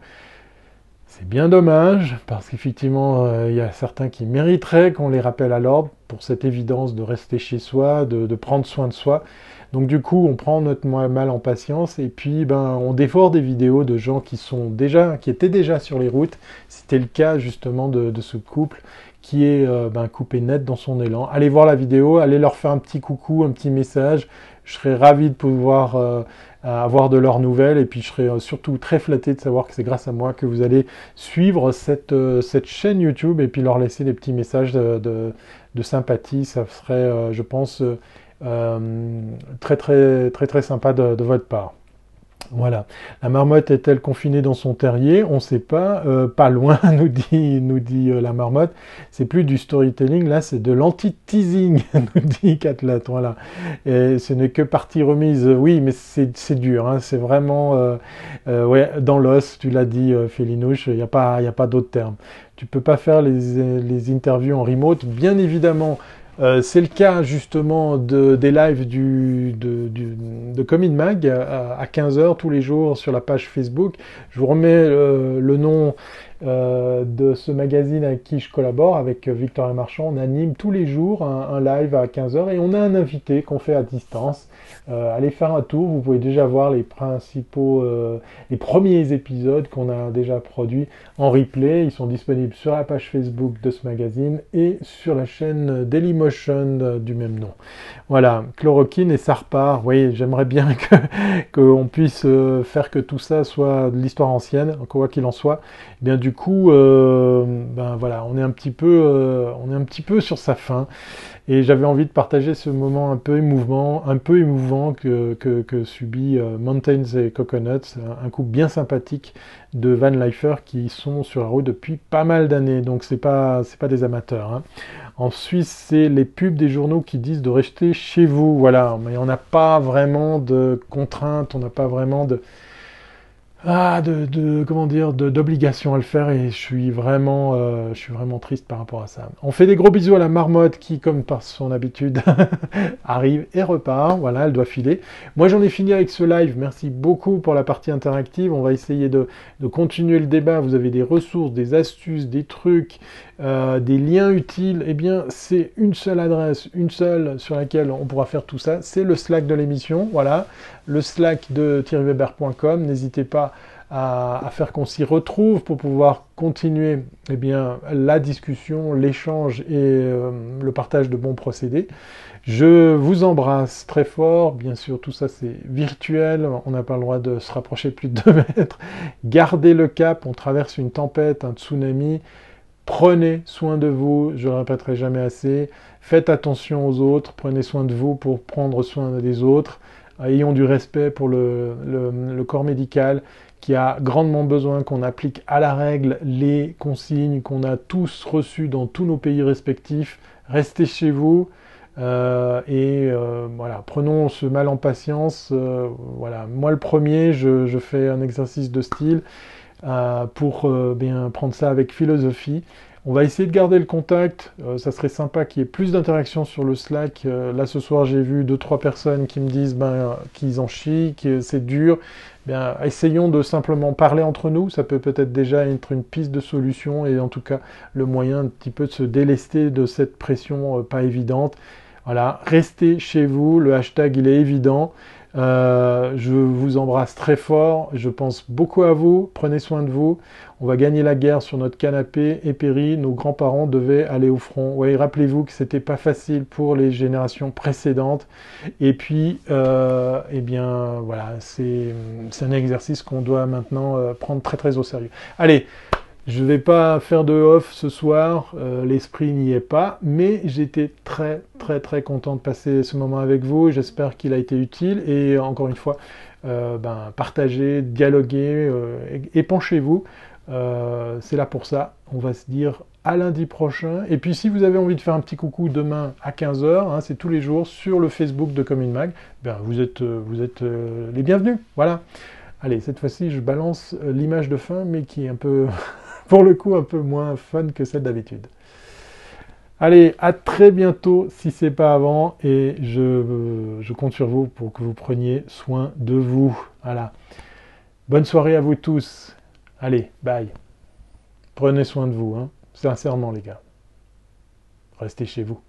C'est bien dommage, parce qu'effectivement, euh, il y a certains qui mériteraient qu'on les rappelle à l'ordre pour cette évidence de rester chez soi, de, prendre soin de soi. Donc du coup, on prend notre mal en patience et puis ben, on dévore des vidéos de gens qui sont déjà, qui étaient déjà sur les routes. C'était le cas justement de, de ce couple qui est euh, ben, coupé net dans son élan. Allez voir la vidéo, allez leur faire un petit coucou, un petit message. Je serais ravi de pouvoir euh, avoir de leurs nouvelles et puis je serais euh, surtout très flatté de savoir que c'est grâce à moi que vous allez suivre cette, euh, cette chaîne YouTube et puis leur laisser des petits messages de, sympathie. Ça serait, euh, je pense, euh, très très très très sympa de votre part. Voilà. La marmotte est-elle confinée dans son terrier? On ne sait pas. Euh, pas loin, nous dit, nous dit euh, la marmotte. C'est plus du storytelling, là, c'est de l'anti-teasing, nous dit Catlat. Voilà. Et ce n'est que partie remise. Oui, mais c'est dur. Hein. C'est vraiment euh, ouais, dans l'os, tu l'as dit, Félinouche. Il n'y a pas, a pas d'autre terme. Tu peux pas faire les interviews en remote. Bien évidemment, euh, c'est le cas justement de, des lives du, de, du, de Mag à, 15h tous les jours sur la page Facebook. Je vous remets euh, le nom euh, de ce magazine avec qui je collabore, avec Victor et Marchand. On anime tous les jours un, live à 15h et on a un invité qu'on fait à distance. Euh, allez faire un tour, vous pouvez déjà voir les principaux, euh, les premiers épisodes qu'on a déjà produits en replay. Ils sont disponibles sur la page Facebook de ce magazine et sur la chaîne Dailymotion du même nom. Voilà, chloroquine et ça repart. Oui, j'aimerais bien qu'on puisse faire que tout ça soit de l'histoire ancienne, quoi qu'il en soit. Eh bien du coup, euh, ben voilà, on est un petit peu, euh, on est un petit peu sur sa fin. Et j'avais envie de partager ce moment un peu émouvant, un peu émouvant que, subit euh, Mountains et Coconuts, un, couple bien sympathique de Van Leifer qui sont sur la route depuis pas mal d'années. Donc c'est pas, c'est pas des amateurs. Hein. En Suisse, c'est les pubs des journaux qui disent de rester chez vous. Voilà, mais on n'a pas vraiment de contraintes, on n'a pas vraiment de ah, de, de, comment dire, d'obligation à le faire et je suis vraiment, euh, je suis vraiment triste par rapport à ça. On fait des gros bisous à la marmotte qui, comme par son habitude, arrive et repart. Voilà, elle doit filer. Moi, j'en ai fini avec ce live. Merci beaucoup pour la partie interactive. On va essayer de, de continuer le débat. Vous avez des ressources, des astuces, des trucs, euh, des liens utiles. Eh bien, c'est une seule adresse, une seule sur laquelle on pourra faire tout ça. C'est le Slack de l'émission. Voilà, le Slack de thierryweber.com. N'hésitez pas à, faire qu'on s'y retrouve pour pouvoir continuer eh bien, la discussion, l'échange et euh, le partage de bons procédés. Je vous embrasse très fort. Bien sûr, tout ça c'est virtuel. On n'a pas le droit de se rapprocher plus de 2 mètres. Gardez le cap. On traverse une tempête, un tsunami. Prenez soin de vous. Je le répéterai jamais assez. Faites attention aux autres. Prenez soin de vous pour prendre soin des autres. Ayons du respect pour le, corps médical qui a grandement besoin qu'on applique à la règle les consignes qu'on a tous reçues dans tous nos pays respectifs. Restez chez vous euh, et euh, voilà, prenons ce mal en patience. Euh, voilà, moi le premier, je, fais un exercice de style pour bien prendre ça avec philosophie. On va essayer de garder le contact. ça serait sympa qu'il y ait plus d'interactions sur le Slack. là ce soir, j'ai vu deux trois personnes qui me disent ben, qu'ils en chient, que c'est dur. Bien, essayons de simplement parler entre nous, ça peut peut-être déjà être une piste de solution et en tout cas le moyen un petit peu de se délester de cette pression euh, pas évidente. Voilà, restez chez vous, le hashtag il est évident. Euh, je vous embrasse très fort, je pense beaucoup à vous, prenez soin de vous. On va gagner la guerre sur notre canapé épéri, nos grands-parents devaient aller au front. Oui, rappelez-vous que c'était pas facile pour les générations précédentes. Et puis, euh, eh bien, voilà, c'est un exercice qu'on doit maintenant euh, prendre très très au sérieux. Allez, je ne vais pas faire de off ce soir, euh, l'esprit n'y est pas, mais j'étais très très très content de passer ce moment avec vous. J'espère qu'il a été utile et encore une fois, euh, ben, partagez, dialoguez, euh, épanchez-vous. C'est là pour ça. On va se dire à lundi prochain. Et puis si vous avez envie de faire un petit coucou demain à 15h, hein, c'est tous les jours sur le Facebook de Commune Mag, ben, vous êtes, vous êtes les bienvenus. Voilà. Allez, cette fois-ci, je balance l'image de fin, mais qui est un peu pour le coup un peu moins fun que celle d'habitude. Allez, à très bientôt si c'est pas avant et je, je, compte sur vous pour que vous preniez soin de vous. Voilà. Bonne soirée à vous tous. Allez, bye. Prenez soin de vous, hein. sincèrement les gars. Restez chez vous.